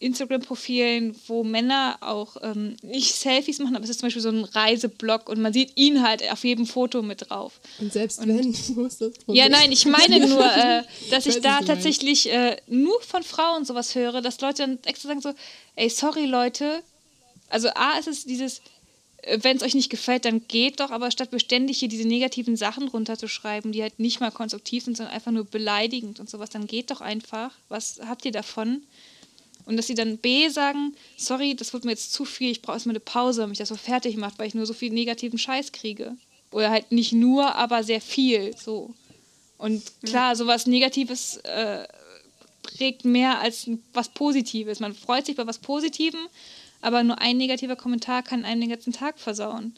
Instagram-Profilen, wo Männer auch ähm, nicht Selfies machen, aber es ist zum Beispiel so ein Reiseblog und man sieht ihn halt auf jedem Foto mit drauf. Und selbst und, wenn, wo ist das Problem? Ja, nein, ich meine nur, äh, dass ich, ich da tatsächlich äh, nur von Frauen sowas höre, dass Leute dann extra sagen so, ey, sorry Leute, also A ist es dieses, äh, wenn es euch nicht gefällt, dann geht doch, aber statt beständig hier diese negativen Sachen runterzuschreiben, die halt nicht mal konstruktiv sind, sondern einfach nur beleidigend und sowas, dann geht doch einfach. Was habt ihr davon? Und dass sie dann B sagen, sorry, das wird mir jetzt zu viel, ich brauche erstmal eine Pause, damit mich das so fertig macht, weil ich nur so viel negativen Scheiß kriege. Oder halt nicht nur, aber sehr viel. So. Und klar, ja. sowas Negatives äh, prägt mehr als was Positives. Man freut sich bei was Positivem, aber nur ein negativer Kommentar kann einen den ganzen Tag versauen.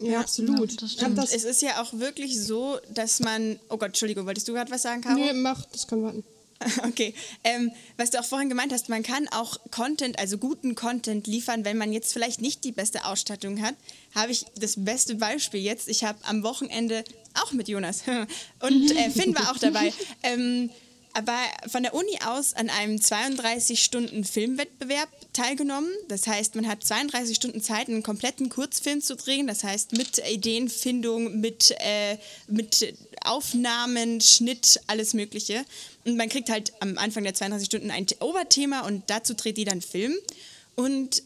Ja, absolut. Ja, das es ist ja auch wirklich so, dass man. Oh Gott, Entschuldigung, wolltest du gerade was sagen, Caro? Nee, mach, das kann warten. Okay. Ähm, was du auch vorhin gemeint hast, man kann auch Content, also guten Content liefern, wenn man jetzt vielleicht nicht die beste Ausstattung hat. Habe ich das beste Beispiel jetzt. Ich habe am Wochenende auch mit Jonas und äh, Finn war auch dabei. Ähm, aber von der Uni aus an einem 32-Stunden-Filmwettbewerb teilgenommen. Das heißt, man hat 32 Stunden Zeit, einen kompletten Kurzfilm zu drehen. Das heißt, mit Ideenfindung, mit, äh, mit Aufnahmen, Schnitt, alles Mögliche. Und man kriegt halt am Anfang der 32 Stunden ein Oberthema und dazu dreht die dann Film. Und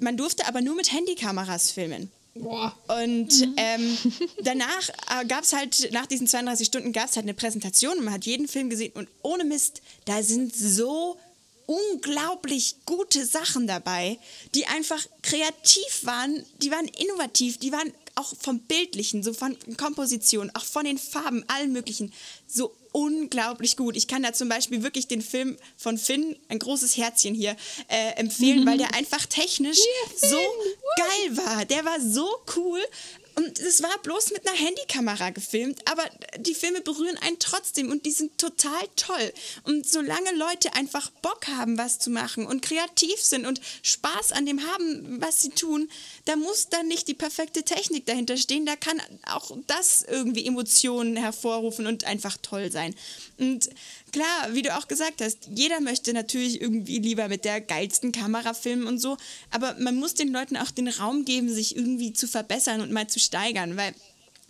man durfte aber nur mit Handykameras filmen. Boah. Und mhm. ähm, danach äh, gab es halt, nach diesen 32 Stunden gab es halt eine Präsentation und man hat jeden Film gesehen und ohne Mist, da sind so unglaublich gute Sachen dabei, die einfach kreativ waren, die waren innovativ, die waren auch vom Bildlichen, so von Komposition, auch von den Farben, allen möglichen, so unglaublich gut. Ich kann da zum Beispiel wirklich den Film von Finn, ein großes Herzchen hier, äh, empfehlen, mhm. weil der einfach technisch yeah, so geil war. Der war so cool. Und es war bloß mit einer Handykamera gefilmt, aber die Filme berühren einen trotzdem und die sind total toll. Und solange Leute einfach Bock haben, was zu machen und kreativ sind und Spaß an dem haben, was sie tun, da muss dann nicht die perfekte Technik dahinter stehen. Da kann auch das irgendwie Emotionen hervorrufen und einfach toll sein. Und klar, wie du auch gesagt hast, jeder möchte natürlich irgendwie lieber mit der geilsten Kamera filmen und so, aber man muss den Leuten auch den Raum geben, sich irgendwie zu verbessern und mal zu steigern, weil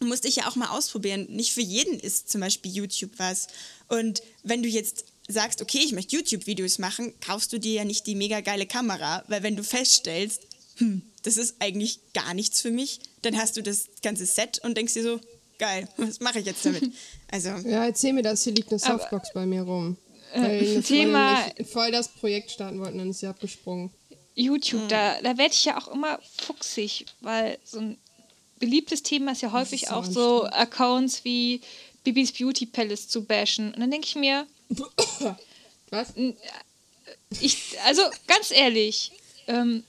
musste ich ja auch mal ausprobieren. Nicht für jeden ist zum Beispiel YouTube was. Und wenn du jetzt sagst, okay, ich möchte YouTube-Videos machen, kaufst du dir ja nicht die mega geile Kamera, weil wenn du feststellst, hm, das ist eigentlich gar nichts für mich, dann hast du das ganze Set und denkst dir so, geil, was mache ich jetzt damit? Also, ja, erzähl mir das, hier liegt eine Softbox aber, bei mir rum. Äh, weil Thema voll das Projekt starten wollten, dann ist sie abgesprungen. YouTube, mhm. da, da werde ich ja auch immer fuchsig, weil so ein beliebtes Thema ist ja häufig ist so auch so Accounts wie Bibis Beauty Palace zu bashen. Und dann denke ich mir, was? Ich, also ganz ehrlich, ähm,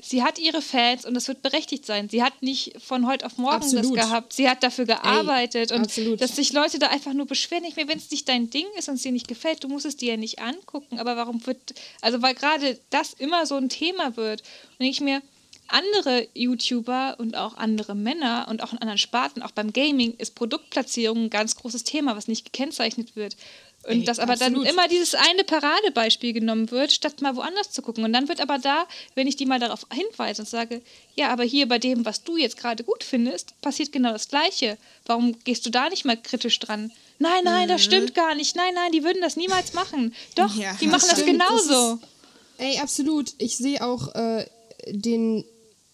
sie hat ihre Fans und das wird berechtigt sein. Sie hat nicht von heute auf morgen Absolut. das gehabt. Sie hat dafür gearbeitet und absolut. dass sich Leute da einfach nur beschweren. Ich mir, wenn es nicht dein Ding ist und es dir nicht gefällt, du musst es dir ja nicht angucken. Aber warum wird, also weil gerade das immer so ein Thema wird. Und ich mir, andere YouTuber und auch andere Männer und auch in anderen Sparten, auch beim Gaming, ist Produktplatzierung ein ganz großes Thema, was nicht gekennzeichnet wird. Und Ey, dass aber absolut. dann immer dieses eine Paradebeispiel genommen wird, statt mal woanders zu gucken. Und dann wird aber da, wenn ich die mal darauf hinweise und sage, ja, aber hier bei dem, was du jetzt gerade gut findest, passiert genau das Gleiche. Warum gehst du da nicht mal kritisch dran? Nein, nein, das stimmt gar nicht. Nein, nein, die würden das niemals machen. Doch, Ja, die machen das. Das genauso. Ey, absolut. Ich sehe auch äh, den.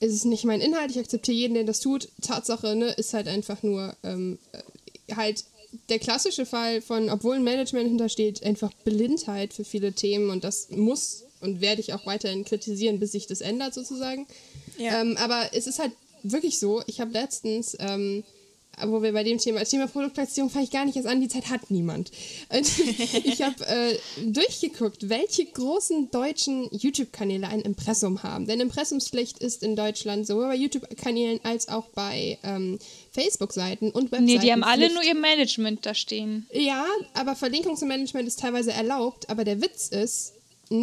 Es ist nicht mein Inhalt, ich akzeptiere jeden, der das tut. Tatsache, ne, ist halt einfach nur ähm, äh, halt der klassische Fall von, obwohl ein Management hintersteht, einfach Blindheit für viele Themen und das muss und werde ich auch weiterhin kritisieren, bis sich das ändert sozusagen. Ja. Ähm, aber es ist halt wirklich so, ich habe letztens, ähm, wo wir bei dem Thema, das Thema Produktplatzierung fange ich gar nicht erst an, die Zeit hat niemand. Ich habe äh, durchgeguckt, welche großen deutschen YouTube-Kanäle ein Impressum haben. Denn Impressumspflicht ist in Deutschland sowohl bei YouTube-Kanälen als auch bei ähm, Facebook-Seiten und Webseiten. Nee, die haben alle Pflicht. nur ihr Management da stehen. Ja, aber Verlinkungsmanagement ist teilweise erlaubt, aber der Witz ist,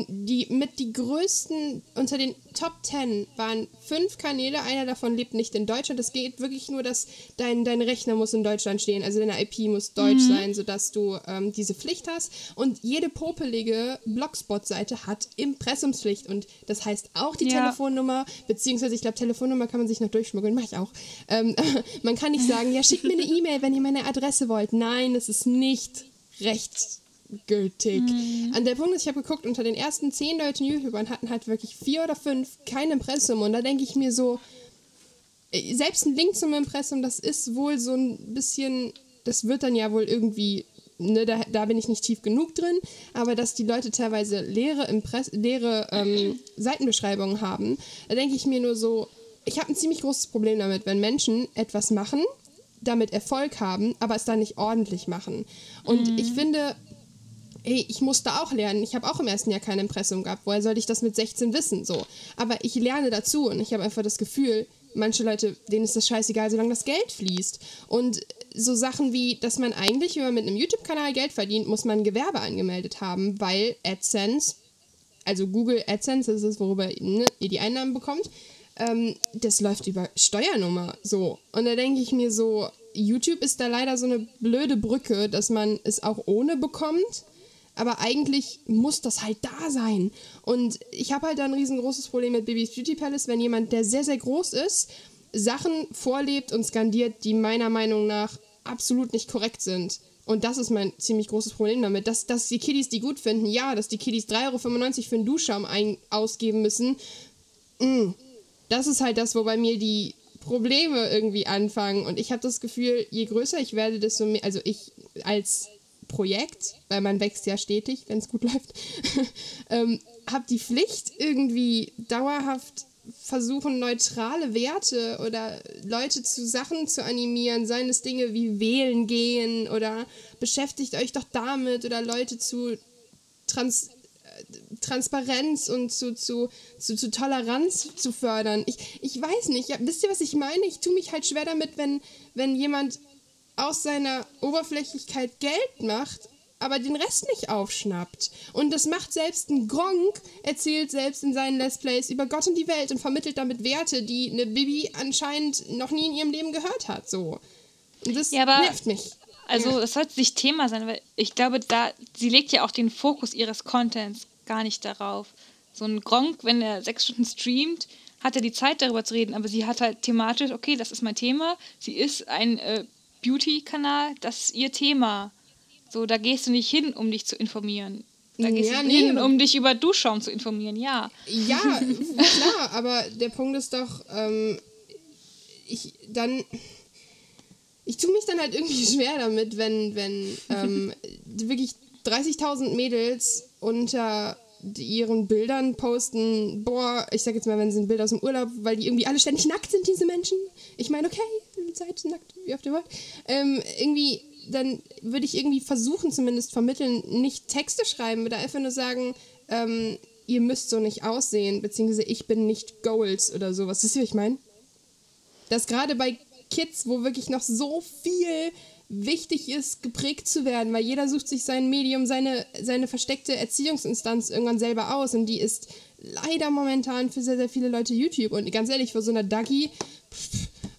die mit die größten, unter den Top 10 waren fünf Kanäle, einer davon lebt nicht in Deutschland. Es geht wirklich nur, dass dein, dein Rechner muss in Deutschland stehen, also deine IP muss deutsch sein, sodass du ähm, diese Pflicht hast. Und jede popelige Blogspot-Seite hat Impressumspflicht und das heißt auch die Ja. Telefonnummer, beziehungsweise ich glaube, Telefonnummer kann man sich noch durchschmuggeln, mache ich auch. Ähm, man kann nicht sagen, ja, schickt mir eine E-Mail, wenn ihr meine Adresse wollt. Nein, es ist nicht rechtsgültig. An der Punkt ist, ich habe geguckt, unter den ersten zehn deutschen YouTubern hatten halt wirklich vier oder fünf kein Impressum und da denke ich mir so, äh, selbst ein Link zum Impressum, das ist wohl so ein bisschen, das wird dann ja wohl irgendwie, ne, da, da bin ich nicht tief genug drin, aber dass die Leute teilweise leere, Impress leere ähm, Seitenbeschreibungen haben, da denke ich mir nur so, ich habe ein ziemlich großes Problem damit, wenn Menschen etwas machen, damit Erfolg haben, aber es dann nicht ordentlich machen. Und ich finde, ey, ich musste auch lernen. Ich habe auch im ersten Jahr kein Impressum gehabt. Woher sollte ich das mit 16 wissen? So. Aber ich lerne dazu und ich habe einfach das Gefühl, manche Leute, denen ist das scheißegal, solange das Geld fließt. Und so Sachen wie, dass man eigentlich, wenn man mit einem YouTube-Kanal Geld verdient, muss man ein Gewerbe angemeldet haben, weil AdSense, also Google AdSense, ist, worüber ne, ihr die Einnahmen bekommt, ähm, das läuft über Steuernummer. So. Und da denke ich mir so, YouTube ist da leider so eine blöde Brücke, dass man es auch ohne bekommt. Aber eigentlich muss das halt da sein. Und ich habe halt da ein riesengroßes Problem mit Bibis Beauty Palace, wenn jemand, der sehr, sehr groß ist, Sachen vorlebt und skandiert, die meiner Meinung nach absolut nicht korrekt sind. Und das ist mein ziemlich großes Problem damit. Dass, dass die Kiddies die gut finden, ja, dass die Kiddies 3,95 Euro für einen Duschschaum ein ausgeben müssen, mm, das ist halt das, wo bei mir die Probleme irgendwie anfangen. Und ich habe das Gefühl, je größer ich werde, desto mehr, also ich als Projekt, weil man wächst ja stetig, wenn es gut läuft, ähm, habe die Pflicht, irgendwie dauerhaft versuchen, neutrale Werte oder Leute zu Sachen zu animieren, seien es Dinge wie wählen gehen oder beschäftigt euch doch damit oder Leute zu trans Transparenz und zu, zu, zu, zu Toleranz zu fördern. Ich, ich weiß nicht, ja, wisst ihr, was ich meine? Ich tue mich halt schwer damit, wenn, wenn jemand aus seiner Oberflächlichkeit Geld macht, aber den Rest nicht aufschnappt. Und das macht selbst ein Gronk, erzählt selbst in seinen Let's Plays über Gott und die Welt und vermittelt damit Werte, die eine Bibi anscheinend noch nie in ihrem Leben gehört hat. So. Und das Ja, nervt mich. Also es sollte nicht Thema sein, weil ich glaube, da sie legt ja auch den Fokus ihres Contents gar nicht darauf. So ein Gronk, wenn er sechs Stunden streamt, hat er die Zeit darüber zu reden, aber sie hat halt thematisch, okay, das ist mein Thema. Sie ist ein äh, Beauty-Kanal, das ist ihr Thema. So, da gehst du nicht hin, um dich zu informieren. Da gehst Ja, du nee, hin, um dich über Duschschaum zu informieren, ja. Ja, klar, aber der Punkt ist doch, ähm, ich dann. Ich tue mich dann halt irgendwie schwer damit, wenn, wenn ähm, wirklich 30.000 Mädels unter ihren Bildern posten, boah, ich sag jetzt mal, wenn sie ein Bild aus dem Urlaub, weil die irgendwie alle ständig nackt sind, diese Menschen. Ich meine, okay, seid nackt, wie oft ihr wollt. Ähm, irgendwie, dann würde ich irgendwie versuchen, zumindest vermitteln, nicht Texte schreiben, oder einfach nur sagen, ähm, ihr müsst so nicht aussehen, beziehungsweise ich bin nicht Goals oder sowas. Wisst ihr, was ich meine? Dass gerade bei Kids, wo wirklich noch so viel wichtig ist, geprägt zu werden, weil jeder sucht sich sein Medium, seine, seine versteckte Erziehungsinstanz irgendwann selber aus und die ist leider momentan für sehr, sehr viele Leute YouTube. Und ganz ehrlich, für so eine Dagi,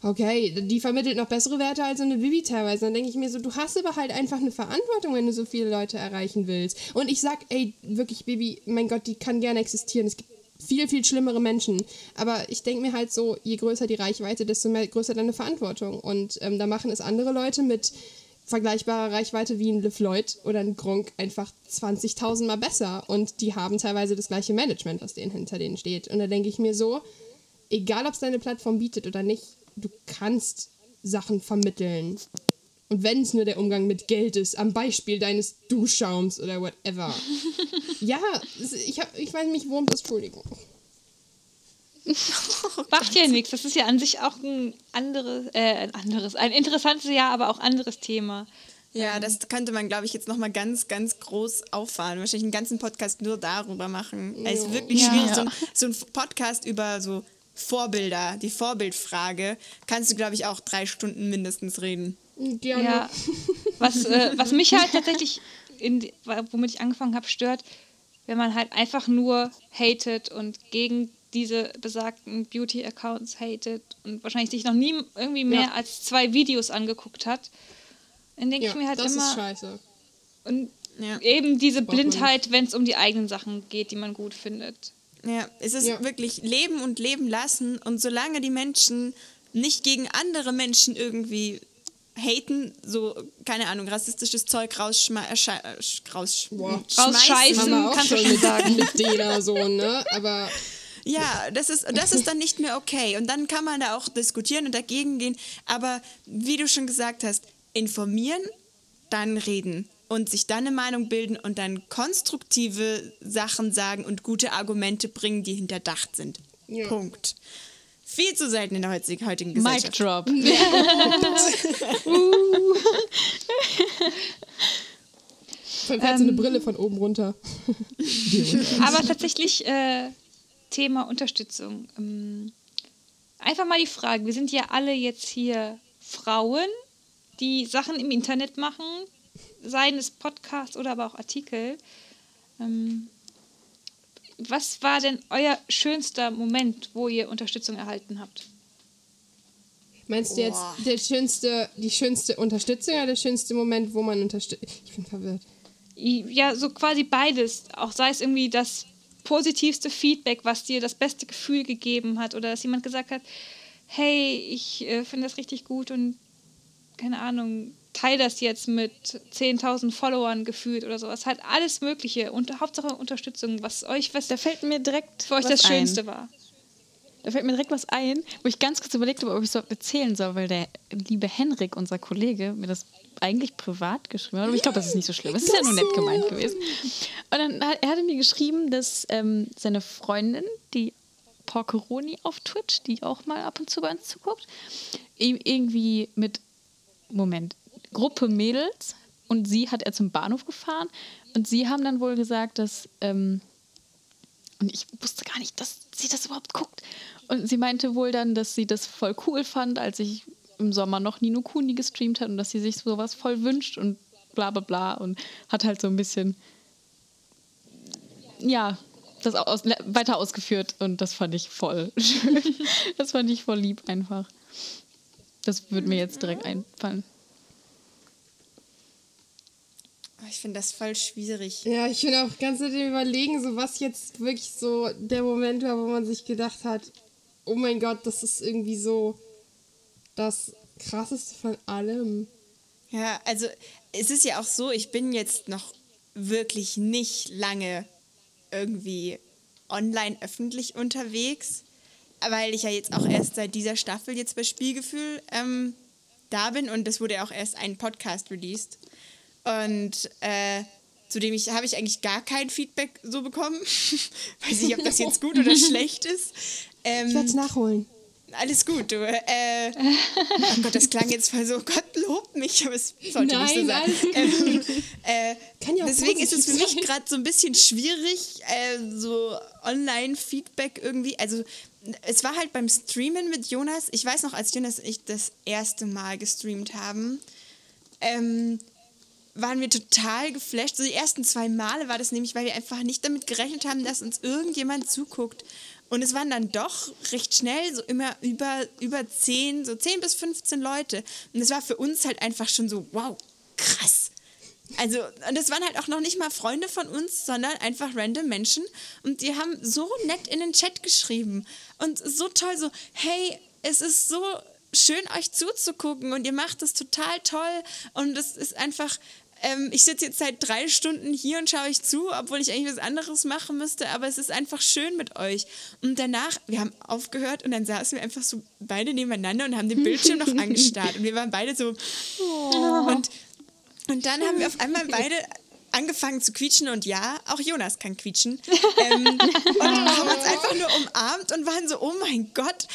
okay, die vermittelt noch bessere Werte als so eine Vivi teilweise. Dann denke ich mir so, du hast aber halt einfach eine Verantwortung, wenn du so viele Leute erreichen willst. Und ich sag, ey, wirklich, Bibi, mein Gott, die kann gerne existieren. Es gibt viel, viel schlimmere Menschen. Aber ich denke mir halt so, je größer die Reichweite, desto mehr, größer deine Verantwortung. Und ähm, da machen es andere Leute mit vergleichbarer Reichweite wie ein LeFloid oder ein Gronk einfach 20.000 Mal besser. Und die haben teilweise das gleiche Management, was denen hinter denen steht. Und da denke ich mir so, egal ob es deine Plattform bietet oder nicht, du kannst Sachen vermitteln. Und wenn es nur der Umgang mit Geld ist, am Beispiel deines Duschschaums oder whatever. ja, ich, hab, ich weiß nicht, worum das, Entschuldigung. Macht ja nichts. Das ist ja an sich auch ein anderes, äh, ein anderes, ein interessantes, ja, aber auch anderes Thema. Ja, das könnte man, glaube ich, jetzt nochmal ganz, ganz groß auffahren. Wahrscheinlich einen ganzen Podcast nur darüber machen. Es ist wirklich Ja. schwierig. So ein, so ein Podcast über so Vorbilder, die Vorbildfrage, kannst du, glaube ich, auch drei Stunden mindestens reden. Gerne. Ja. Was, äh, was mich halt tatsächlich, in, womit ich angefangen habe, stört, wenn man halt einfach nur hatet und gegen diese besagten Beauty-Accounts hatet und wahrscheinlich sich noch nie irgendwie mehr Ja. als zwei Videos angeguckt hat, dann denke Ja, ich mir halt das ist immer, scheiße. und Ja. eben diese. Blindheit, wenn es um die eigenen Sachen geht, die man gut findet. Ja, es ist Ja. wirklich leben und leben lassen. Und solange die Menschen nicht gegen andere Menschen irgendwie haten, so, keine Ahnung, rassistisches Zeug äh, äh, sch- raus Boah. Rausscheißen. schmeißen. Haben wir auch schon sagen. mit Dena so, ne? Aber Ja, das ist, das ist dann nicht mehr okay. Und dann kann man da auch diskutieren und dagegen gehen. Aber wie du schon gesagt hast, informieren, dann reden und sich dann eine Meinung bilden und dann konstruktive Sachen sagen und gute Argumente bringen, die hinterdacht sind. Ja. Punkt. Viel zu selten in der heutigen, heutigen Mic Gesellschaft. drop. Vor allem fällt so eine Brille von oben runter. Aber tatsächlich äh, Thema Unterstützung. Ähm, einfach mal die Frage, wir sind ja alle jetzt hier Frauen, die Sachen im Internet machen, seien es Podcasts oder aber auch Artikel. Ähm, was war denn euer schönster Moment, wo ihr Unterstützung erhalten habt? Meinst du jetzt Boah. der schönste, die schönste Unterstützung oder der schönste Moment, wo man unterstützt? Ich bin verwirrt. Ja, so quasi beides. Auch sei es irgendwie das positivste Feedback, was dir das beste Gefühl gegeben hat oder dass jemand gesagt hat, hey, ich äh, finde das richtig gut und keine Ahnung, teile das jetzt mit 10.000 Followern gefühlt oder sowas. Halt alles Mögliche und Hauptsache Unterstützung, was euch, was Da fällt mir direkt für euch was das Schönste ein. war. Da fällt mir direkt was ein, wo ich ganz kurz überlegt habe, ob ich es überhaupt erzählen soll, weil der liebe Henrik, unser Kollege, mir das eigentlich privat geschrieben hat. Aber ich glaube, das ist nicht so schlimm. Es ist ja nur nett gemeint gewesen. Und dann hat er hatte mir geschrieben, dass ähm, seine Freundin, die Porkeroni auf Twitch, die auch mal ab und zu bei uns zuguckt, ihm irgendwie mit, Moment, Gruppe Mädels und sie hat er zum Bahnhof gefahren und sie haben dann wohl gesagt, dass ähm, und ich wusste gar nicht, dass sie das überhaupt guckt. Und sie meinte wohl dann, dass sie das voll cool fand, als ich im Sommer noch Nino Kuni gestreamt hat und dass sie sich sowas voll wünscht und bla bla bla und hat halt so ein bisschen, ja, das aus, weiter ausgeführt und das fand ich voll schön. Das fand ich voll lieb einfach. Das würde mir jetzt direkt einfallen. Oh, Ich finde das voll schwierig. Ja, ich bin auch ganz mit dem Überlegen, so was jetzt wirklich so der Moment war, wo man sich gedacht hat, oh mein Gott, das ist irgendwie so das krasseste von allem. Ja, also es ist ja auch so, ich bin jetzt noch wirklich nicht lange irgendwie online öffentlich unterwegs, weil ich ja jetzt auch erst seit dieser Staffel jetzt bei Spielgefühl ähm, da bin und es wurde ja auch erst ein Podcast released. Und äh, zudem ich, habe ich eigentlich gar kein Feedback so bekommen. Weiß nicht, ob das jetzt gut oder schlecht ist. Ähm, Ich werde es nachholen. alles gut, du. Äh, oh Gott, das klang jetzt voll so, Gott lobt mich, aber es sollte nicht so Nein, sein. Ähm, äh, Kann ja auch deswegen ist es für mich gerade so ein bisschen schwierig, äh, so Online-Feedback irgendwie. Also es war halt beim Streamen mit Jonas, ich weiß noch, als Jonas und ich das erste Mal gestreamt haben, ähm, waren wir total geflasht. So die ersten zwei Male war das nämlich, weil wir einfach nicht damit gerechnet haben, dass uns irgendjemand zuguckt. Und es waren dann doch recht schnell so immer über, über 10, so 10 bis 15 Leute. Und es war für uns halt einfach schon so, wow, krass. Also, und das waren halt auch noch nicht mal Freunde von uns, sondern einfach random Menschen. Und die haben so nett in den Chat geschrieben. Und so toll, so, hey, es ist so schön, euch zuzugucken und ihr macht das total toll. Und es ist einfach, ähm, ich sitze jetzt seit drei Stunden hier und schaue euch zu, obwohl ich eigentlich was anderes machen müsste, aber es ist einfach schön mit euch. Und danach, wir haben aufgehört und dann saßen wir einfach so beide nebeneinander und haben den Bildschirm noch angestarrt. Und wir waren beide so, und, und dann haben wir auf einmal beide angefangen zu quietschen und ja, auch Jonas kann quietschen. Ähm, und haben uns einfach nur umarmt und waren so, oh mein Gott,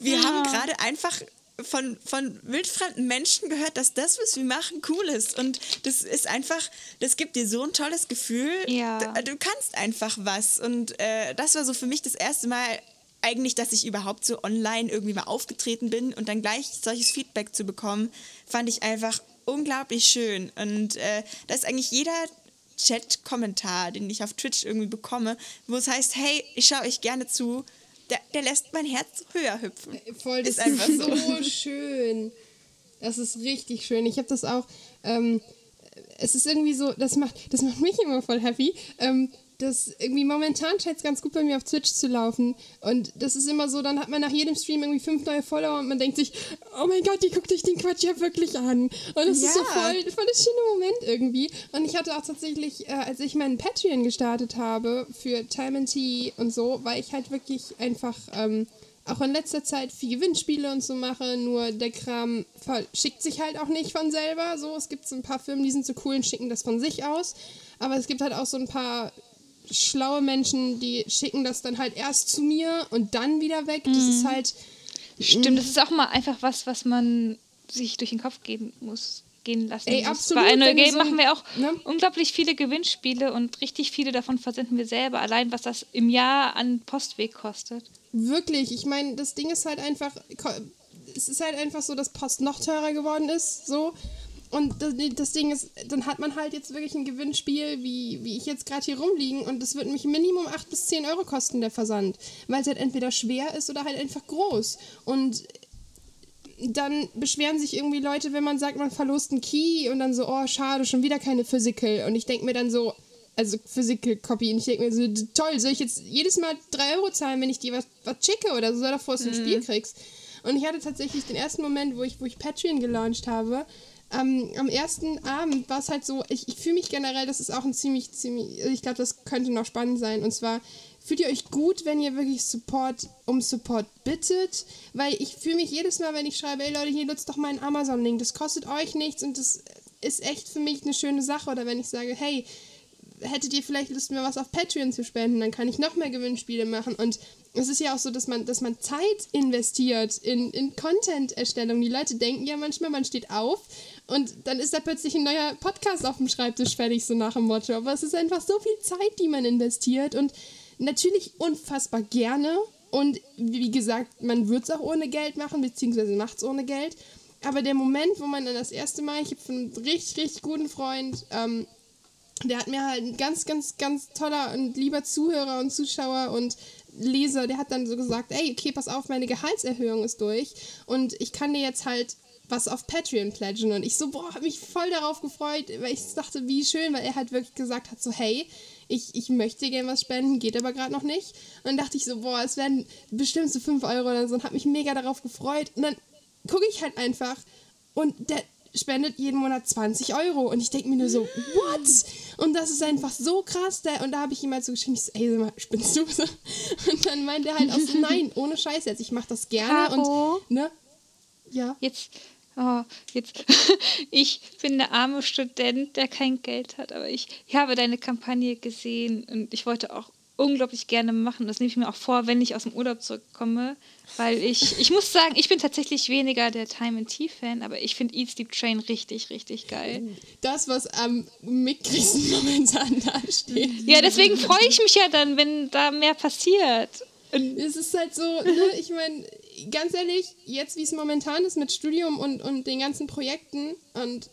wir haben gerade einfach von, von wildfremden Menschen gehört, dass das, was wir machen, cool ist. Und das ist einfach, das gibt dir so ein tolles Gefühl. Ja. Du kannst einfach was. Und äh, das war so für mich das erste Mal eigentlich, dass ich überhaupt so online irgendwie mal aufgetreten bin und dann gleich solches Feedback zu bekommen, fand ich einfach unglaublich schön. Und äh, da ist eigentlich jeder Chat-Kommentar, den ich auf Twitch irgendwie bekomme, wo es heißt, hey, ich schaue euch gerne zu, der, der lässt mein Herz höher hüpfen. Voll, das Ist einfach ist so. so schön. Das ist richtig schön. Ich habe das auch. Ähm, es ist irgendwie so, das macht, das macht mich immer voll happy. Ähm, das irgendwie momentan scheint es ganz gut bei mir auf Twitch zu laufen. Und das ist immer so, dann hat man nach jedem Stream irgendwie fünf neue Follower und man denkt sich, oh mein Gott, die guckt sich den Quatsch ja wirklich an. Und das ist so Ja. voll, voll das schöne Moment irgendwie. Und ich hatte auch tatsächlich, äh, als ich meinen Patreon gestartet habe für Time and Tea und so, weil ich halt wirklich einfach ähm, auch in letzter Zeit viel Gewinnspiele und so mache, nur der Kram schickt sich halt auch nicht von selber. So, es gibt so ein paar Firmen, die sind so cool und schicken das von sich aus. Aber es gibt halt auch so ein paar schlaue Menschen, die schicken das dann halt erst zu mir und dann wieder weg. Das ist halt. Stimmt, das ist auch mal einfach was, was man sich durch den Kopf gehen muss, gehen lassen Ey, muss. absolut, Bei du Game so- machen wir auch ne? unglaublich viele Gewinnspiele und richtig viele davon versenden wir selber. Allein was das im Jahr an Postweg kostet. Wirklich, ich meine, das Ding ist halt einfach, es ist halt einfach so, dass Post noch teurer geworden ist, so. Und das, das Ding ist, dann hat man halt jetzt wirklich ein Gewinnspiel, wie, wie ich jetzt gerade hier rumliegen, und das wird mich Minimum 8 bis 10 Euro kosten, der Versand. Weil es halt entweder schwer ist oder halt einfach groß. Und dann beschweren sich irgendwie Leute, wenn man sagt, man verlost einen Key und dann so, oh, schade, schon wieder keine Physical. Und ich denke mir dann so, also Physical Copy, und ich denke mir so, toll, soll ich jetzt jedes Mal 3 Euro zahlen, wenn ich dir was, was schicke oder so, davor du ein Spiel kriegst? Und ich hatte tatsächlich den ersten Moment, wo ich, wo ich Patreon gelauncht habe, ähm, am ersten Abend war es halt so, ich, ich fühle mich generell, das ist auch ein ziemlich, ziemlich, ich glaube, das könnte noch spannend sein. Und zwar, fühlt ihr euch gut, wenn ihr wirklich Support um Support bittet? Weil ich fühle mich jedes Mal, wenn ich schreibe, ey Leute, hier nutzt doch meinen Amazon-Link, das kostet euch nichts und das ist echt für mich eine schöne Sache. Oder wenn ich sage, hey, hättet ihr vielleicht Lust, mir was auf Patreon zu spenden, dann kann ich noch mehr Gewinnspiele machen. Und es ist ja auch so, dass man, dass man Zeit investiert in, in Content-Erstellung. Die Leute denken ja manchmal, man steht auf und dann ist da plötzlich ein neuer Podcast auf dem Schreibtisch fertig, so nach dem Motto. Aber es ist einfach so viel Zeit, die man investiert und natürlich unfassbar gerne. Und wie gesagt, man wird es auch ohne Geld machen, beziehungsweise macht es ohne Geld. Aber der Moment, wo man dann das erste Mal, ich habe von einem richtig, richtig guten Freund, ähm, der hat mir halt ein ganz, ganz, ganz toller und lieber Zuhörer und Zuschauer und Leser, der hat dann so gesagt, ey, okay, pass auf, meine Gehaltserhöhung ist durch und ich kann dir jetzt halt was auf Patreon pledgen. Und ich so, boah, hab mich voll darauf gefreut, weil ich dachte, wie schön, weil er halt wirklich gesagt hat, so, hey, ich, ich möchte gerne was spenden, geht aber gerade noch nicht. Und dann dachte ich so, boah, es werden bestimmt so 5 Euro oder so und hab mich mega darauf gefreut. Und dann gucke ich halt einfach und der spendet jeden Monat 20 Euro. Und ich denke mir nur so, what? Und das ist einfach so krass. Der, und da habe ich ihm halt so geschrieben, ich so, ey, sag mal, spinnst du? So. Und dann meint er halt auch so, nein, ohne Scheiß jetzt, ich mache das gerne. Caro? Und, ne? Ja. Jetzt, oh, jetzt, ich bin der arme Student, der kein Geld hat, aber ich, ich habe deine Kampagne gesehen und ich wollte auch unglaublich gerne machen. Das nehme ich mir auch vor, wenn ich aus dem Urlaub zurückkomme. Weil ich, ich muss sagen, ich bin tatsächlich weniger der Time and Tea-Fan, aber ich finde Eat Sleep Train richtig, richtig geil. Das, was am mickrigsten momentan da steht. Ja, deswegen freue ich mich ja dann, wenn da mehr passiert. Und es ist halt so, ne, ich meine, ganz ehrlich, jetzt wie es momentan ist mit Studium und, und den ganzen Projekten und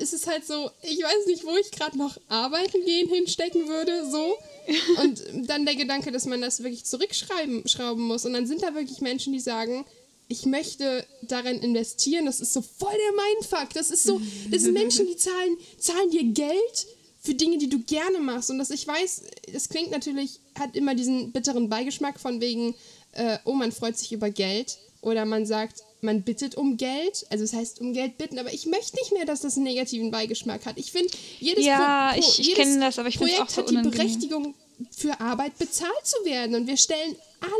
es ist halt so, ich weiß nicht, wo ich gerade noch arbeiten gehen hinstecken würde, so. Und dann der Gedanke, dass man das wirklich zurückschrauben schrauben muss. Und dann sind da wirklich Menschen, die sagen, ich möchte darin investieren. Das ist so voll der Mindfuck. Das ist so, das sind Menschen, die zahlen, zahlen dir Geld für Dinge, die du gerne machst. Und das, ich weiß, das klingt natürlich, hat immer diesen bitteren Beigeschmack von wegen, äh, oh, man freut sich über Geld. Oder man sagt, man bittet um Geld, also es das heißt um Geld bitten, aber ich möchte nicht mehr, dass das einen negativen Beigeschmack hat. Ich finde, jedes, ja, Pro, Pro, ich, ich jedes das, aber ich Projekt auch so hat die Berechtigung, für Arbeit bezahlt zu werden und wir stellen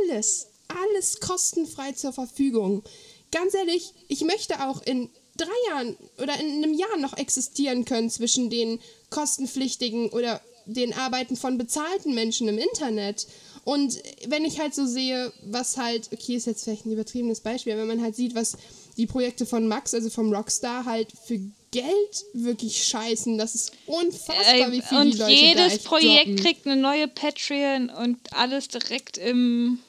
alles, alles kostenfrei zur Verfügung. Ganz ehrlich, ich möchte auch in drei Jahren oder in einem Jahr noch existieren können zwischen den kostenpflichtigen oder den Arbeiten von bezahlten Menschen im Internet. Und wenn ich halt so sehe, was halt, okay, ist jetzt vielleicht ein übertriebenes Beispiel, aber wenn man halt sieht, was die Projekte von Max, also vom Rockstar, halt für Geld wirklich scheißen, das ist unfassbar, wie viel und die Leute jedes Projekt droppen. kriegt eine neue Patreon und alles direkt im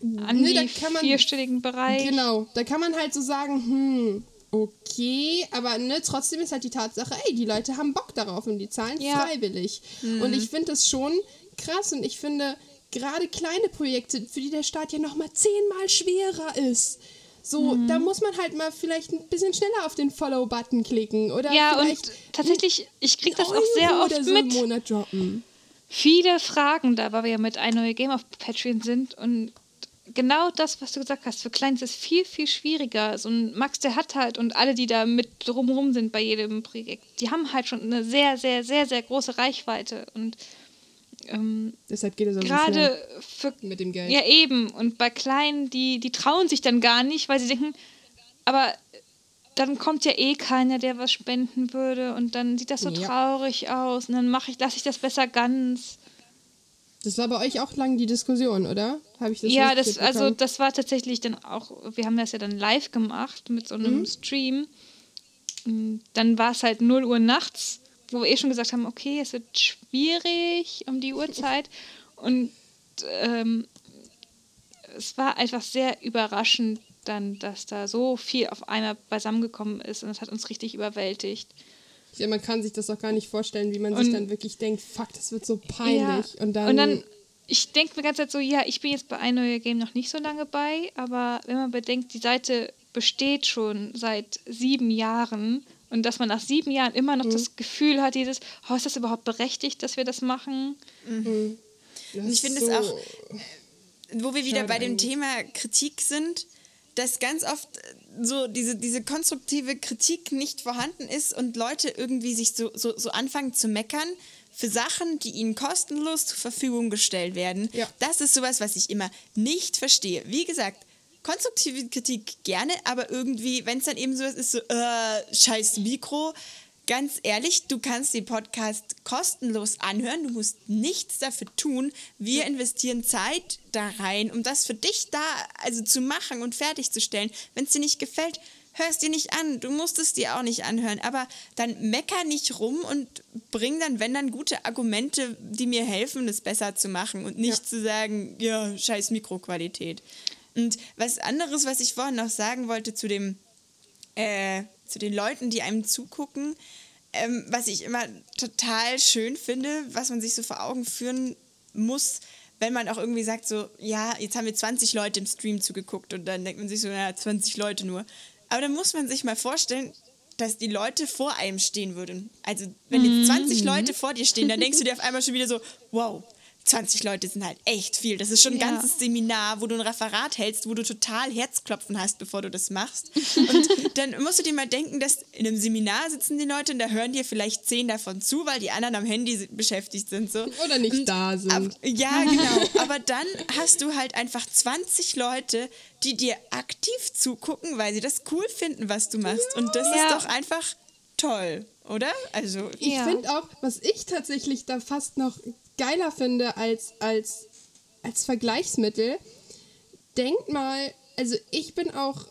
an Ne, da man- vierstelligen Bereich. Genau, da kann man halt so sagen, hm, okay, aber ne, trotzdem ist halt die Tatsache, ey, die Leute haben Bock darauf und die zahlen Ja. freiwillig. Und ich finde das schon krass und ich finde gerade kleine Projekte, für die der Start ja nochmal zehnmal schwerer ist. So, Mhm. da muss man halt mal vielleicht ein bisschen schneller auf den Follow-Button klicken oder Ja, und vielleicht tatsächlich, ich kriege das auch sehr oft so mit. Monat droppen. viele Fragen da, weil wir ja mit ein neue Game auf Patreon sind und genau das, was du gesagt hast, für Kleins ist viel, viel schwieriger. So ein Max, der hat halt und alle, die da mit drumherum sind bei jedem Projekt, die haben halt schon eine sehr, sehr, sehr, sehr große Reichweite und ähm, Deshalb geht es auch so gerade für mit dem Geld. ja, eben. Und bei Kleinen, die, die trauen sich dann gar nicht, weil sie denken, aber dann kommt ja eh keiner, der was spenden würde und dann sieht das so Ja. traurig aus und dann mache ich, lasse ich das besser ganz. Das war bei euch auch lang die Diskussion, oder? Habe ich das ja, das, also das war tatsächlich dann auch, wir haben das ja dann live gemacht mit so einem Mhm. Stream. Und Dann war es halt 0 Uhr nachts, wo wir eh schon gesagt haben, okay, es wird schwierig um die Uhrzeit. Und ähm, es war einfach sehr überraschend dann, dass da so viel auf einmal beisammengekommen ist und es hat uns richtig überwältigt. Ja, man kann sich das auch gar nicht vorstellen, wie man Und- sich dann wirklich denkt, fuck, das wird so peinlich. Ja. Und dann, ich denke mir ganz Zeit so, ja, ich bin jetzt bei ein neuer Game noch nicht so lange bei, aber wenn man bedenkt, die Seite besteht schon seit sieben Jahren und dass man nach sieben Jahren immer Mhm. noch das Gefühl hat, dieses, oh, ist das überhaupt berechtigt, dass wir das machen? das Und ich finde so, es auch, wo wir wieder bei dem eigentlich. Thema Kritik sind, dass ganz oft so diese, diese konstruktive Kritik nicht vorhanden ist und Leute irgendwie sich so, so, so anfangen zu meckern für Sachen, die ihnen kostenlos zur Verfügung gestellt werden. Ja. Das ist sowas, was ich immer nicht verstehe. Wie gesagt, konstruktive Kritik gerne, aber irgendwie, wenn es dann eben sowas ist, so, äh, scheiß Mikro, ganz ehrlich, du kannst den Podcast kostenlos anhören, du musst nichts dafür tun. Wir investieren Zeit da rein, um das für dich da also zu machen und fertigzustellen. Wenn es dir nicht gefällt, hörst dir nicht an. Du musst es dir auch nicht anhören, aber dann mecker nicht rum und bring dann, wenn dann, gute Argumente, die mir helfen, es besser zu machen und nicht Ja. zu sagen, ja, scheiß Mikroqualität. Und was anderes, was ich vorhin noch sagen wollte zu dem äh, zu den Leuten, die einem zugucken, ähm, was ich immer total schön finde, was man sich so vor Augen führen muss, wenn man auch irgendwie sagt, so, ja, jetzt haben wir 20 Leute im Stream zugeguckt und dann denkt man sich so, ja, 20 Leute nur. Aber dann muss man sich mal vorstellen, dass die Leute vor einem stehen würden. Also, wenn jetzt 20 Leute vor dir stehen, dann denkst du dir auf einmal schon wieder so, wow, 20 Leute sind halt echt viel. Das ist schon ein Ja. ganzes Seminar, wo du ein Referat hältst, wo du total Herzklopfen hast, bevor du das machst. Und dann musst du dir mal denken, dass in einem Seminar sitzen die Leute und da hören dir vielleicht zehn davon zu, weil die anderen am Handy beschäftigt sind. So. Oder nicht da sind. Ab, ja, genau. Aber dann hast du halt einfach 20 Leute, die dir aktiv zugucken, weil sie das cool finden, was du machst. Und das Ja. ist doch einfach toll. oder? Also, Ich Ja. finde auch, was ich tatsächlich da fast noch geiler finde als, als, als Vergleichsmittel, denkt mal, also ich bin auch,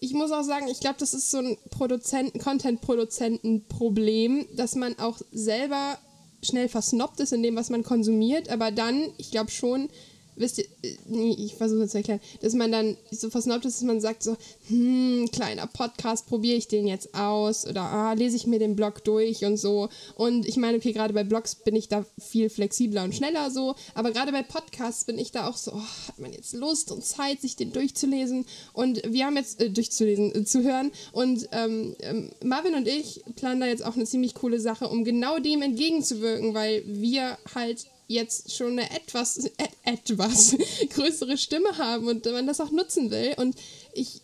ich muss auch sagen, ich glaube, das ist so ein Produzenten, Content-Produzenten-Problem, dass man auch selber schnell versnobbt ist in dem, was man konsumiert, aber dann, ich glaube schon, wisst ihr, äh, nee, ich versuche es zu erklären, dass man dann so versnobbt ist, dass man sagt so, hm, kleiner Podcast, probiere ich den jetzt aus oder ah, lese ich mir den Blog durch und so. Und ich meine, okay, gerade bei Blogs bin ich da viel flexibler und schneller so, aber gerade bei Podcasts bin ich da auch so, oh, hat man jetzt Lust und Zeit, sich den durchzulesen und wir haben jetzt, äh, durchzulesen, äh, zu hören und ähm, ähm, Marvin und ich planen da jetzt auch eine ziemlich coole Sache, um genau dem entgegenzuwirken, weil wir halt jetzt schon eine etwas, et, etwas größere Stimme haben und man das auch nutzen will. Und ich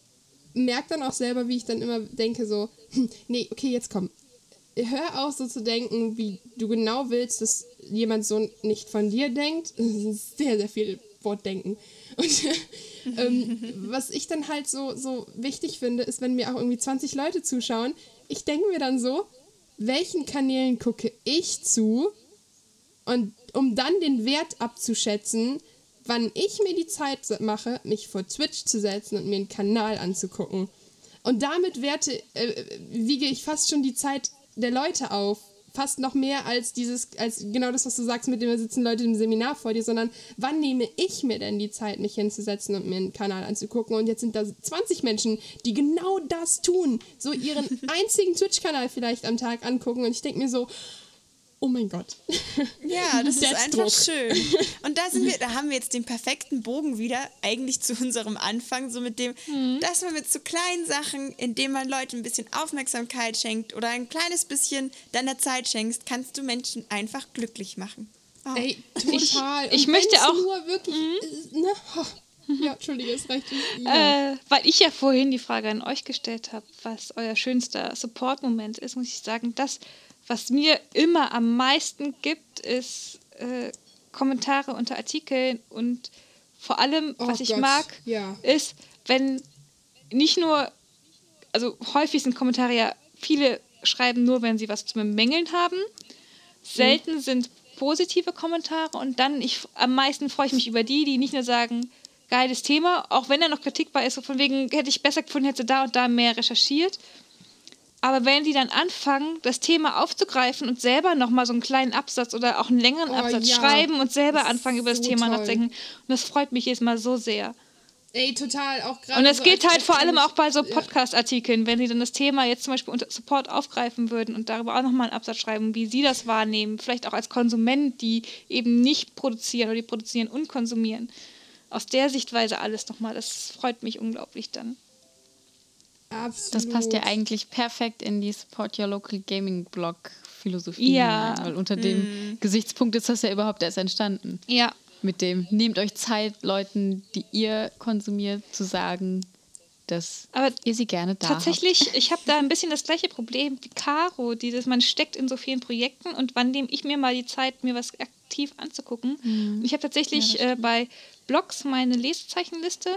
merke dann auch selber, wie ich dann immer denke, so, hm, nee, okay, jetzt komm. Hör auf, so zu denken, wie du genau willst, dass jemand so nicht von dir denkt. Sehr, sehr viel Wortdenken. Und ähm, was ich dann halt so, so wichtig finde, ist, wenn mir auch irgendwie 20 Leute zuschauen, ich denke mir dann so, welchen Kanälen gucke ich zu, und um dann den Wert abzuschätzen, wann ich mir die Zeit mache, mich vor Twitch zu setzen und mir einen Kanal anzugucken. Und damit werte, äh, wiege ich fast schon die Zeit der Leute auf. Fast noch mehr als dieses, als genau das, was du sagst, mit dem sitzen Leute im Seminar vor dir, sondern wann nehme ich mir denn die Zeit, mich hinzusetzen und mir einen Kanal anzugucken? Und jetzt sind da 20 Menschen, die genau das tun. So ihren einzigen Twitch-Kanal vielleicht am Tag angucken. Und ich denke mir so, oh mein Gott. Ja, das ist einfach schön. Und da sind wir, da haben wir jetzt den perfekten Bogen wieder, eigentlich zu unserem Anfang, so mit dem, dass man mit so kleinen Sachen, indem man Leuten ein bisschen Aufmerksamkeit schenkt oder ein kleines bisschen deiner Zeit schenkst, kannst du Menschen einfach glücklich machen. Oh. Ey, total. ich Und möchte auch- Nur wirklich, äh, ne? Oh. Ja, Entschuldige, es reicht nicht. Ja. Äh, weil ich ja vorhin die Frage an euch gestellt habe, was euer schönster Support-Moment ist, muss ich sagen, das, was mir immer am meisten gibt, ist äh, Kommentare unter Artikeln und vor allem, Oh was ich Gott, mag, ja. ist, wenn nicht nur, also häufig sind Kommentare ja, viele schreiben nur, wenn sie was zu bemängeln haben. Selten sind positive Kommentare und dann, ich, am meisten freue ich mich über die, die nicht nur sagen, geiles Thema, auch wenn er noch kritikbar ist, so von wegen, hätte ich besser gefunden, hätte da und da mehr recherchiert. Aber wenn die dann anfangen, das Thema aufzugreifen und selber nochmal so einen kleinen Absatz oder auch einen längeren Oh, Absatz ja. schreiben und selber Das anfangen, über das so Thema toll. nachzudenken, und das freut mich jedes Mal so sehr. Ey, total. Auch gerade Und es so geht halt vor allem auch bei so. Podcast-Artikeln, wenn sie dann das Thema jetzt zum Beispiel unter Support aufgreifen würden und darüber auch nochmal einen Absatz schreiben, wie sie das wahrnehmen, vielleicht auch als Konsument, die eben nicht produzieren oder die produzieren und konsumieren. Aus der Sichtweise alles nochmal, das freut mich unglaublich dann. Absolut. Das passt ja eigentlich perfekt in die Support Your Local Gaming Blog Philosophie Ja. weil unter dem Gesichtspunkt ist das ja überhaupt erst entstanden. Ja, Mit dem, nehmt euch Zeit, Leuten, die ihr konsumiert, zu sagen, dass Aber ihr sie gerne da habt. Tatsächlich, ich habe da ein bisschen das gleiche Problem wie Caro, dieses, man steckt in so vielen Projekten und wann nehme ich mir mal die Zeit, mir was aktiv anzugucken. Und Ich habe tatsächlich äh, bei Blogs meine Lesezeichenliste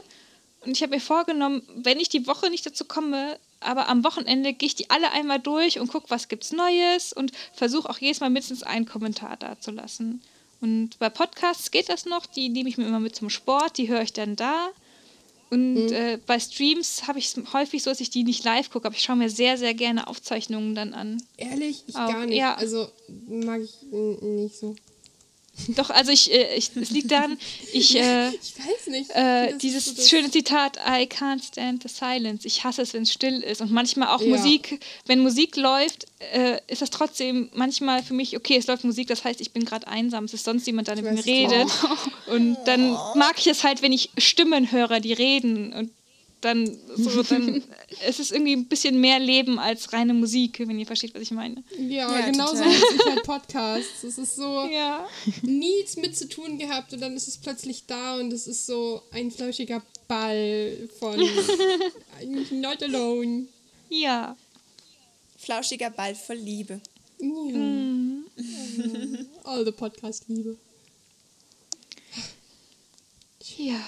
und ich habe mir vorgenommen, wenn ich die Woche nicht dazu komme, aber am Wochenende gehe ich die alle einmal durch und gucke, was gibt's Neues und versuche auch jedes Mal mindestens einen Kommentar da zu lassen. Und bei Podcasts geht das noch, die nehme ich mir immer mit zum Sport, die höre ich dann da. Und äh, bei Streams habe ich es häufig so, dass ich die nicht live gucke, aber ich schaue mir sehr, sehr gerne Aufzeichnungen dann an. Ehrlich, ich Auch, gar nicht. ja. Also mag ich nicht so. Doch, also ich, äh, ich es liegt daran, ich, äh, Ich weiß nicht. äh, dieses so schöne Zitat, I can't stand the silence. Ich hasse es, wenn es still ist. Und manchmal auch Ja. Musik, wenn Musik läuft, äh, ist das trotzdem manchmal für mich, okay, es läuft Musik, das heißt, ich bin gerade einsam, es ist sonst jemand, der mit mir redet. Und dann mag ich es halt, wenn ich Stimmen höre, die reden. Und dann, so, dann es ist irgendwie ein bisschen mehr Leben als reine Musik, wenn ihr versteht, was ich meine. Ja, Ja, genauso total. nutze ich halt Podcasts. Es ist so Ja. nie mit zu tun gehabt und dann ist es plötzlich da und es ist so ein flauschiger Ball von not alone. Ja. Flauschiger Ball voll Liebe. Mhm. All the Podcast-Liebe. Ja,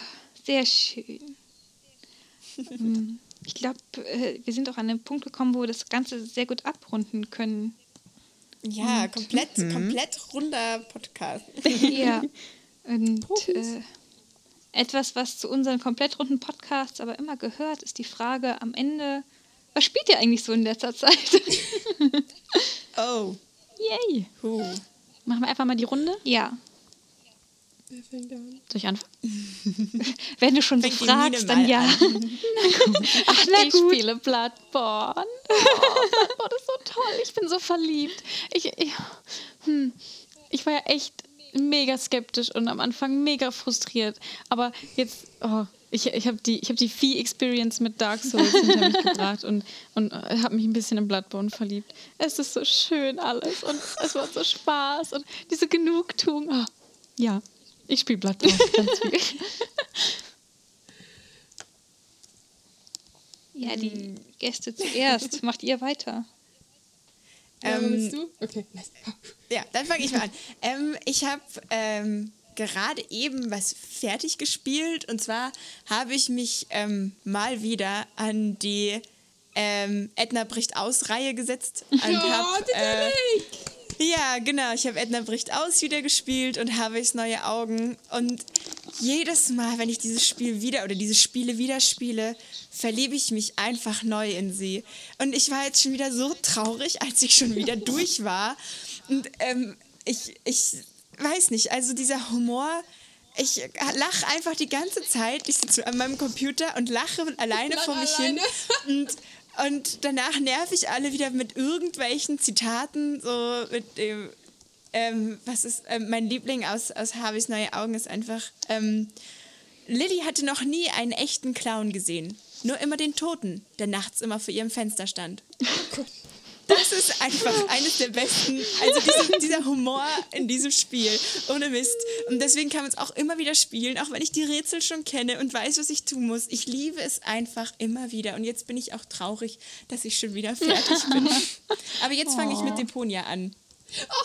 sehr schön. Ich glaube, äh, wir sind auch an einen Punkt gekommen, wo wir das Ganze sehr gut abrunden können. Ja, komplett, komplett runder Podcast. Ja. Und äh, etwas, was zu unseren komplett runden Podcasts aber immer gehört, ist die Frage am Ende, was spielt ihr eigentlich so in letzter Zeit? Oh. Yay. Huh. Machen wir einfach mal die Runde. ja. Wer fängt an? Soll ich anfangen? Wenn du schon so fragst, dann ja. Ach, na ich gut. spiele Bloodborne. Oh, Bloodborne ist so toll. Ich bin so verliebt. Ich, ich, hm, ich war ja echt mega skeptisch und am Anfang mega frustriert. Aber jetzt, oh, ich, ich habe die, ich hab die Vieh-Experience mit Dark Souls hinter mich gebracht und, und habe mich ein bisschen in Bloodborne verliebt. Es ist so schön alles und es macht so Spaß und diese Genugtuung. Oh, ja, ich spiele ganz viel. Ja, die Gäste zuerst. Macht ihr weiter. Ja, Ähm, willst du? Okay. Ja, dann fange ich mal an. Ähm, ich habe ähm, gerade eben was fertig gespielt und zwar habe ich mich ähm, mal wieder an die ähm, Edna bricht aus Reihe gesetzt und Ja, hab, äh! Ja, genau. Ich habe Edna bricht aus wieder gespielt und habe ich neue Augen. Und jedes Mal, wenn ich dieses Spiel wieder oder diese Spiele wieder spiele, verliebe ich mich einfach neu in sie. Und ich war jetzt schon wieder so traurig, als ich schon wieder durch war. Und ähm, ich, ich weiß nicht, also dieser Humor. Ich lache einfach die ganze Zeit. Ich sitze an meinem Computer und lache alleine vor mich alleine. hin. Und, und danach nerv ich alle wieder mit irgendwelchen Zitaten, so mit dem, ähm, was ist, ähm, mein Liebling aus, aus Harveys Neue Augen ist einfach, ähm, Lilly hatte noch nie einen echten Clown gesehen. Nur immer den Toten, der nachts immer vor ihrem Fenster stand. Das ist einfach eines der besten, also dieser, dieser Humor in diesem Spiel, ohne Mist. Und deswegen kann man es auch immer wieder spielen, auch wenn ich die Rätsel schon kenne und weiß, was ich tun muss. Ich liebe es einfach immer wieder. Und jetzt bin ich auch traurig, dass ich schon wieder fertig bin. Aber jetzt fange ich mit Deponia an.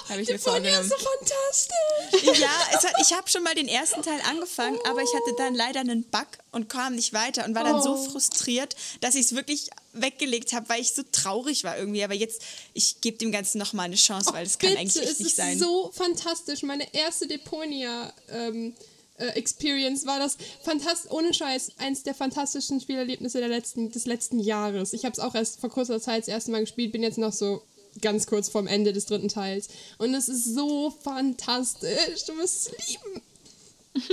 Habe ich Deponia vorgenommen. ist so fantastisch! Ja, es hat, ich habe schon mal den ersten Teil angefangen, aber ich hatte dann leider einen Bug und kam nicht weiter und war dann so frustriert, dass ich es wirklich weggelegt habe, weil ich so traurig war irgendwie. Aber jetzt, ich gebe dem Ganzen noch mal eine Chance, weil das kann eigentlich es nicht ist sein. so fantastisch. Meine erste Deponia ähm, äh, Experience war das fantastisch, ohne Scheiß, eins der fantastischen Spielerlebnisse der letzten, des letzten Jahres. Ich habe es auch erst vor kurzer Zeit das erste Mal gespielt, bin jetzt noch so ganz kurz vorm Ende des dritten Teils. Und es ist so fantastisch. Du wirst es lieben.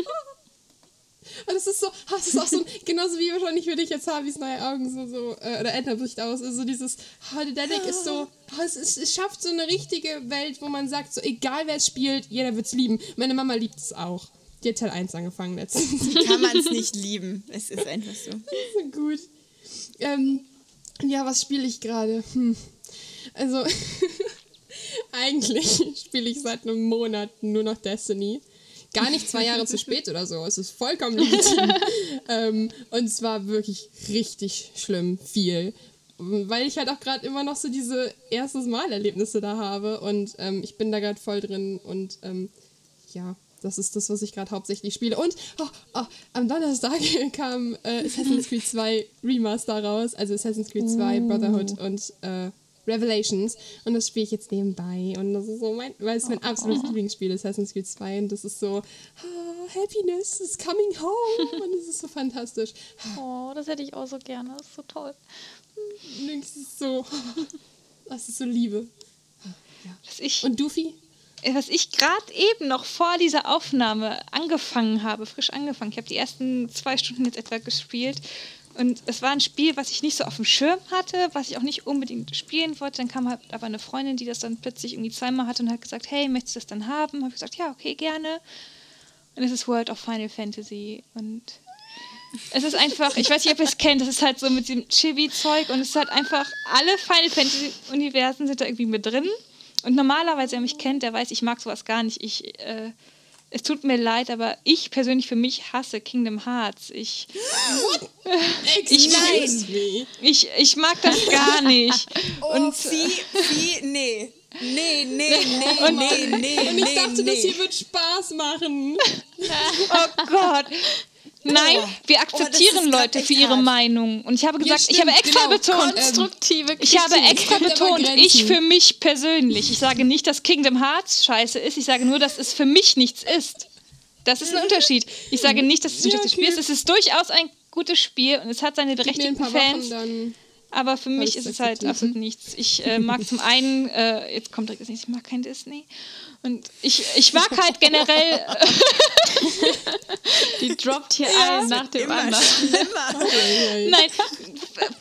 Und es ist so, ah, es ist auch so, genauso wie wahrscheinlich für dich jetzt Harveys neue Augen so, so äh, oder Edna bricht aus, also dieses, oh, Didelic ist so, oh, es, ist, es schafft so eine richtige Welt, wo man sagt, so egal wer es spielt, jeder wird es lieben. Meine Mama liebt es auch. Die hat Teil 1 angefangen letztens. Kann man es nicht lieben. Es ist einfach so. so gut. Ähm, ja, was spiele ich gerade? Hm. Also, eigentlich spiele ich seit einem Monat nur noch Destiny. Gar nicht zwei Jahre zu spät oder so. Es ist vollkommen legitim. ähm, und es war wirklich richtig schlimm viel. Weil ich halt auch gerade immer noch so diese erstes Mal-Erlebnisse da habe. Und ähm, ich bin da gerade voll drin. Und ähm, ja, das ist das, was ich gerade hauptsächlich spiele. Und oh, oh, am Donnerstag kam äh, Assassin's Creed 2 Remaster raus. Also Assassin's Creed 2 Brotherhood und äh, Revelations. Und das spiele ich jetzt nebenbei. Und das ist so mein, weil es mein absolutes Lieblingsspiel ist, Assassin's Creed 2. Und das ist so, ah, Happiness is coming home. Und es ist so fantastisch. Oh, das hätte ich auch so gerne. Das ist so toll. Es ist so, das ist so Liebe. Was ich, Und Doofy? äh, was ich gerade eben noch vor dieser Aufnahme angefangen habe, frisch angefangen. Ich habe die ersten zwei Stunden jetzt etwa gespielt. Und es war ein Spiel, was ich nicht so auf dem Schirm hatte, was ich auch nicht unbedingt spielen wollte. Dann kam halt aber eine Freundin, die das dann plötzlich irgendwie zweimal hatte und hat gesagt, hey, möchtest du das dann haben? Habe ich gesagt, ja, okay, gerne. Und es ist World of Final Fantasy. Und es ist einfach, ich weiß nicht, ob ihr es kennt, das ist halt so mit diesem Chibi-Zeug und es ist halt einfach, alle Final Fantasy-Universen sind da irgendwie mit drin. Und normalerweise, wer mich kennt, der weiß, ich mag sowas gar nicht. Ich, äh, es tut mir leid, aber ich persönlich für mich hasse Kingdom Hearts. Ich, Ich me. ich, ich mag das gar nicht. Oh, Und wie, wie, nee. Nee, nee, nee, nee, nee, Und ich nee, dachte, das nee. hier wird Spaß machen. oh Gott. Nein, Oh. wir Oh, akzeptieren grad Leute für ihre hart. Meinung. Und ich habe gesagt, ich stimmt, habe extra genau. betont, Konstruktive ich habe extra betont, ich für mich persönlich. Ich sage nicht, dass Kingdom Hearts scheiße ist. Ich sage nur, dass es für mich nichts ist. Das ist ein Unterschied. Ich sage nicht, dass es ein Ja, schlechtes okay. Spiel ist. Es ist durchaus ein gutes Spiel und es hat seine berechtigten Wochen, Fans. dann. Aber für mich ist es halt absolut nichts. Ich äh, mag zum einen, äh, jetzt kommt direkt das nächste, ich mag kein Disney. Und ich, ich mag halt generell, Die droppt hier ein nach dem Immer anderen. nein,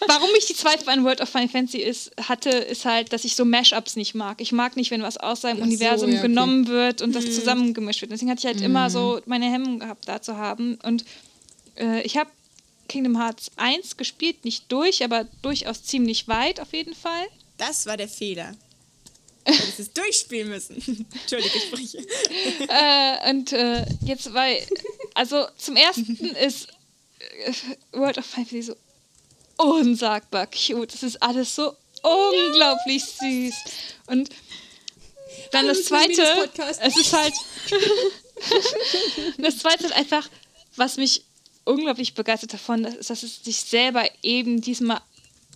warum ich die Zweifel an World of Final Fantasy ist, hatte, ist halt, dass ich so Mashups nicht mag. Ich mag nicht, wenn was aus seinem Ach so, Universum ja, okay. genommen wird und das zusammengemischt wird. Deswegen hatte ich halt immer so meine Hemmung gehabt, da zu haben. Und äh, ich habe Kingdom Hearts 1 gespielt, nicht durch, aber durchaus ziemlich weit auf jeden Fall. Das war der Fehler. Hättest es durchspielen müssen. Entschuldige, ich spreche. Äh, und äh, jetzt, weil, also zum ersten ist äh, World of Fantasy so unsagbar cute. Das ist alles so unglaublich süß. Und dann Hallo, das zweite, es ist halt, das zweite ist einfach, was mich unglaublich begeistert davon, ist, dass es sich selber eben diesmal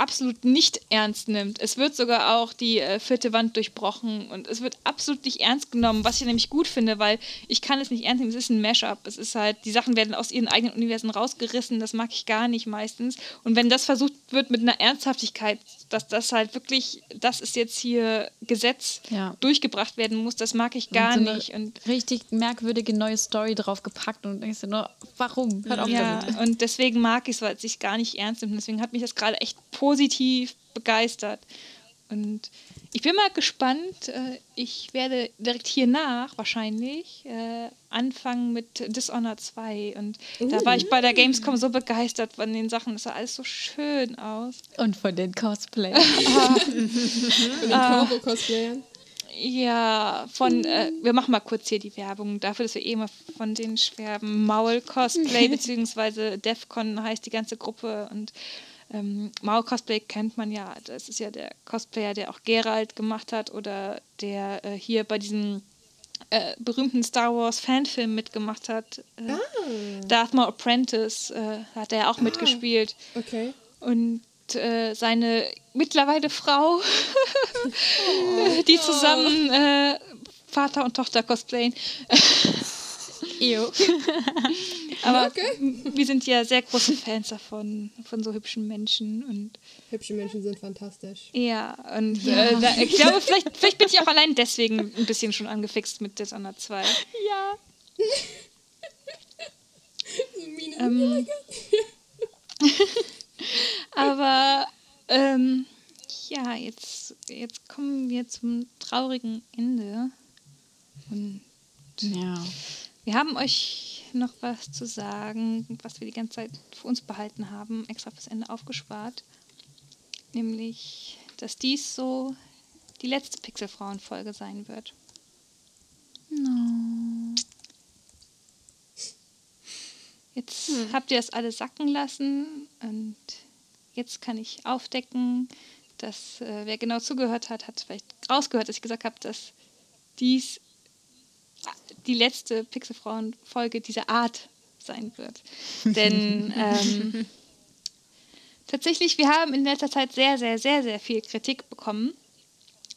absolut nicht ernst nimmt. Es wird sogar auch die äh, vierte Wand durchbrochen und es wird absolut nicht ernst genommen, was ich nämlich gut finde, weil ich kann es nicht ernst nehmen. Es ist ein Mashup. Es ist halt, die Sachen werden aus ihren eigenen Universen rausgerissen. Das mag ich gar nicht meistens. Und wenn das versucht wird mit einer Ernsthaftigkeit, dass das halt wirklich, das ist jetzt hier Gesetz Ja. durchgebracht werden muss, das mag ich gar Und so nicht. Und richtig merkwürdige neue Story drauf gepackt und denkst dir nur, warum? Hört auf Ja, damit. und deswegen mag ich es, weil es sich gar nicht ernst nimmt. Und deswegen hat mich das gerade echt positiv begeistert. Und ich bin mal gespannt. äh, Ich werde direkt hier nach wahrscheinlich äh, anfangen mit Dishonored 2. Und da war ich bei der Gamescom so begeistert von den Sachen. Das sah alles so schön aus. Und von den Cosplay. Von den Ah. Corvo-Cosplayern. Ja, von, äh, wir machen mal kurz hier die Werbung dafür, dass wir eh mal von den schwerben Maul-Cosplay, beziehungsweise DEFCON heißt die ganze Gruppe und ähm, Maul-Cosplay kennt man ja, das ist ja der Cosplayer, der auch Geralt gemacht hat oder der äh, hier bei diesem äh, berühmten Star Wars Fanfilm mitgemacht hat. Äh, Darth Maul Apprentice äh, hat er auch mitgespielt. Okay. Und äh, seine mittlerweile Frau, die zusammen äh, Vater und Tochter cosplayen. Ew. Aber Okay. wir sind ja sehr große Fans davon, von so hübschen Menschen. Und Hübsche Menschen sind fantastisch. ja, und Äh, da, ich glaube, vielleicht, vielleicht bin ich auch allein deswegen ein bisschen schon angefixt mit Dishonored 2. Ja. Ähm, aber ähm, ja, jetzt, jetzt kommen wir zum traurigen Ende. Und Ja. Wir haben euch noch was zu sagen, was wir die ganze Zeit für uns behalten haben, extra fürs Ende aufgespart. Nämlich, dass dies so die letzte Pixelfrauen-Folge sein wird. Jetzt habt ihr das alle sacken lassen und jetzt kann ich aufdecken, dass äh, wer genau zugehört hat, hat vielleicht rausgehört, dass ich gesagt habe, dass dies die letzte Pixelfrauen-Folge dieser Art sein wird. Denn ähm, tatsächlich, wir haben in letzter Zeit sehr, sehr, sehr, sehr viel Kritik bekommen,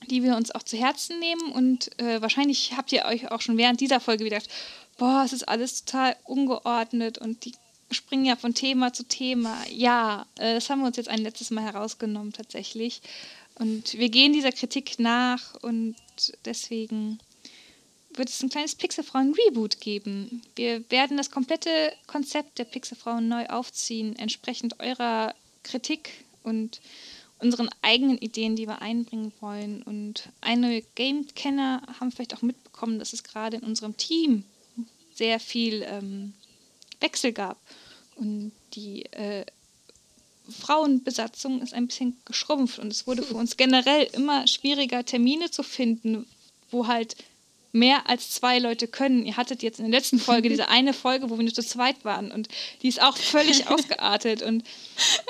die wir uns auch zu Herzen nehmen. Und äh, wahrscheinlich habt ihr euch auch schon während dieser Folge gedacht, boah, es ist alles total ungeordnet und die springen ja von Thema zu Thema. Ja, äh, das haben wir uns jetzt ein letztes Mal herausgenommen tatsächlich. Und wir gehen dieser Kritik nach und deswegen wird es ein kleines Pixelfrauen-Reboot geben. Wir werden das komplette Konzept der Pixelfrauen neu aufziehen, entsprechend eurer Kritik und unseren eigenen Ideen, die wir einbringen wollen. Und einige Game-Kenner haben vielleicht auch mitbekommen, dass es gerade in unserem Team sehr viel ähm, Wechsel gab. Und die äh, Frauenbesatzung ist ein bisschen geschrumpft und es wurde für uns generell immer schwieriger, Termine zu finden, wo halt mehr als zwei Leute können. Ihr hattet jetzt in der letzten Folge diese eine Folge, wo wir nur zu zweit waren und die ist auch völlig ausgeartet und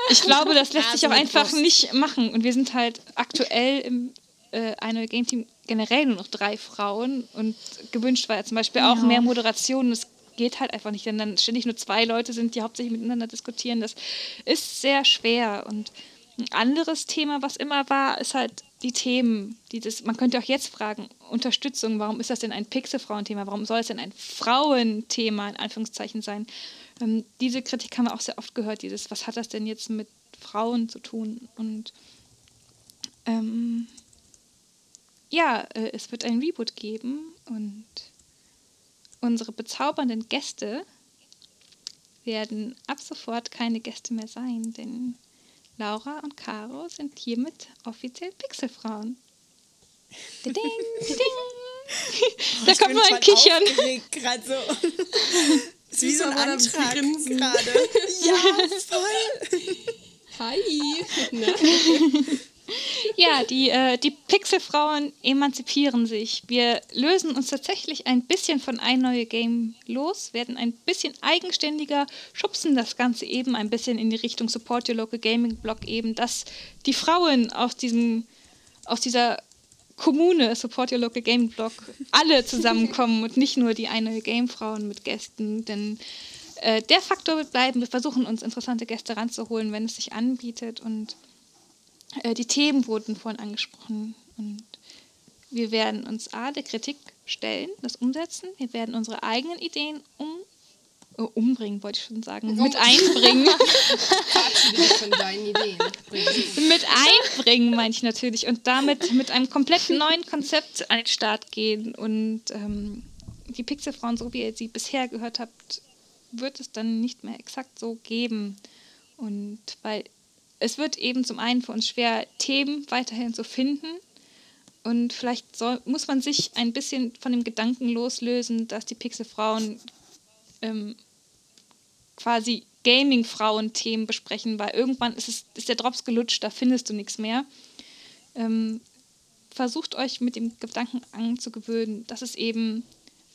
ich glaube, das lässt sich auch einfach nicht machen und wir sind halt aktuell im äh, eine Game Team generell nur noch drei Frauen und gewünscht war ja zum Beispiel auch Ja. mehr Moderation. Es geht halt einfach nicht, denn dann ständig nur zwei Leute sind, die hauptsächlich miteinander diskutieren. Das ist sehr schwer. Und ein anderes Thema, was immer war, ist halt die Themen. Die das, man könnte auch jetzt fragen, Unterstützung, warum ist das denn ein Pixel-Frauenthema? Warum soll es denn ein Frauenthema in Anführungszeichen sein? Ähm, diese Kritik haben wir auch sehr oft gehört, dieses, was hat das denn jetzt mit Frauen zu tun? Und ähm, ja, äh, es wird ein Reboot geben und unsere bezaubernden Gäste werden ab sofort keine Gäste mehr sein, denn Laura und Caro sind hiermit offiziell Pixelfrauen. Diding, diding. Oh, da kommt nur ein Kichern. Gerade so. ist wie so ein Antrag gerade. Ja, voll. Hi! Na? Ja, die, äh, die Pixelfrauen emanzipieren sich. Wir lösen uns tatsächlich ein bisschen von ein neue Game los, werden ein bisschen eigenständiger, schubsen das Ganze eben ein bisschen in die Richtung Support Your Local Gaming Blog eben, dass die Frauen aus diesem, aus dieser Kommune Support Your Local Gaming Blog alle zusammenkommen und nicht nur die ein neue Gamefrauen mit Gästen, denn äh, der Faktor wird bleiben. Wir versuchen uns interessante Gäste ranzuholen, wenn es sich anbietet und äh, die Themen wurden vorhin angesprochen und wir werden uns A, der Kritik stellen, das umsetzen. Wir werden unsere eigenen Ideen um, äh, umbringen, wollte ich schon sagen, mit einbringen. Von deinen Ideen. mit einbringen, meine ich natürlich. Und damit mit einem komplett neuen Konzept an den Start gehen. Und ähm, die Pixelfrauen, so wie ihr sie bisher gehört habt, wird es dann nicht mehr exakt so geben. Und weil es wird eben zum einen für uns schwer, Themen weiterhin zu finden. Und vielleicht soll, muss man sich ein bisschen von dem Gedanken loslösen, dass die Pixelfrauen ähm, quasi Gaming-Frauen-Themen besprechen, weil irgendwann ist, es, ist der Drops gelutscht, da findest du nichts mehr. Ähm, versucht euch mit dem Gedanken anzugewöhnen, dass es eben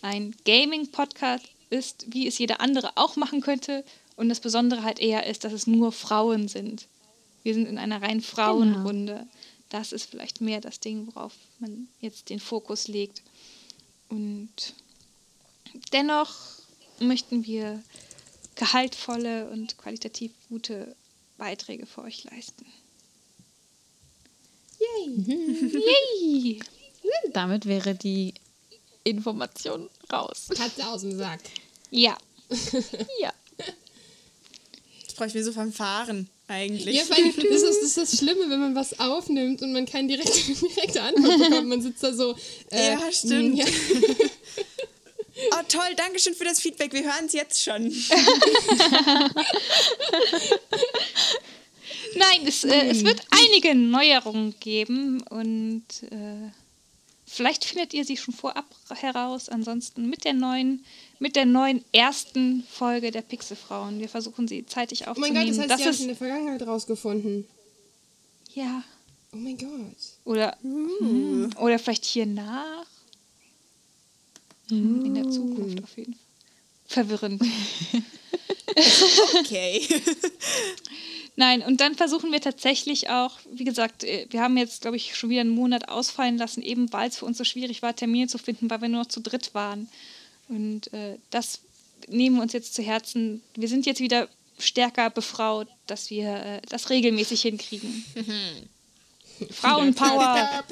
ein Gaming-Podcast ist, wie es jeder andere auch machen könnte. Und das Besondere halt eher ist, dass es nur Frauen sind. Wir sind in einer rein Frauenrunde. Das ist vielleicht mehr das Ding, worauf man jetzt den Fokus legt. Und dennoch möchten wir gehaltvolle und qualitativ gute Beiträge für euch leisten. Yay! Damit wäre die Information raus. Katze aus dem Sack. Ja. Ja. Jetzt brauche ich mir so Fanfaren eigentlich. Ja, vor allem, das ist, das ist das Schlimme, wenn man was aufnimmt und man keine direkte, direkte Antwort bekommt. Man sitzt da so. Äh, Ja, stimmt. Ja. Oh, toll, danke schön für das Feedback. Wir hören es jetzt schon. Nein, es, äh, es wird einige Neuerungen geben und äh, vielleicht findet ihr sie schon vorab heraus. Ansonsten mit der neuen, mit der neuen ersten Folge der Pixelfrauen. Wir versuchen sie zeitig Oh mein aufzunehmen. Gott, das heißt, haben ist in der Vergangenheit rausgefunden. ja Oh mein Gott. oder hm, oder vielleicht hier nach Hm, in der Zukunft auf jeden Fall. Verwirrend. Okay. Nein, und dann versuchen wir tatsächlich auch, wie gesagt, äh, wir haben jetzt, glaube ich, schon wieder einen Monat ausfallen lassen, eben weil es für uns so schwierig war, Termine zu finden, weil wir nur noch zu dritt waren. Und äh, das nehmen wir uns jetzt zu Herzen. Wir sind jetzt wieder stärker befraut, dass wir äh, das regelmäßig hinkriegen. Frauenpower.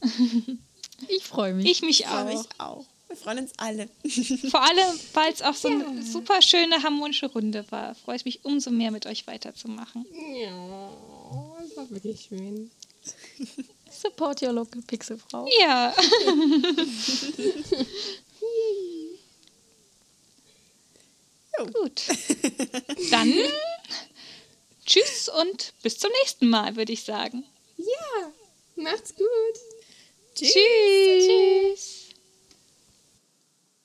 Ich freue mich. Ich mich Freue auch. mich auch. Wir freuen uns alle. Vor allem, weil es auch so eine super schöne, harmonische Runde war, freue ich mich umso mehr, mit euch weiterzumachen. Ja, das war wirklich schön. Support your local Pixelfrau. Ja. Gut. Dann tschüss und bis zum nächsten Mal, würde ich sagen. Ja, macht's gut. Tschüss. tschüss.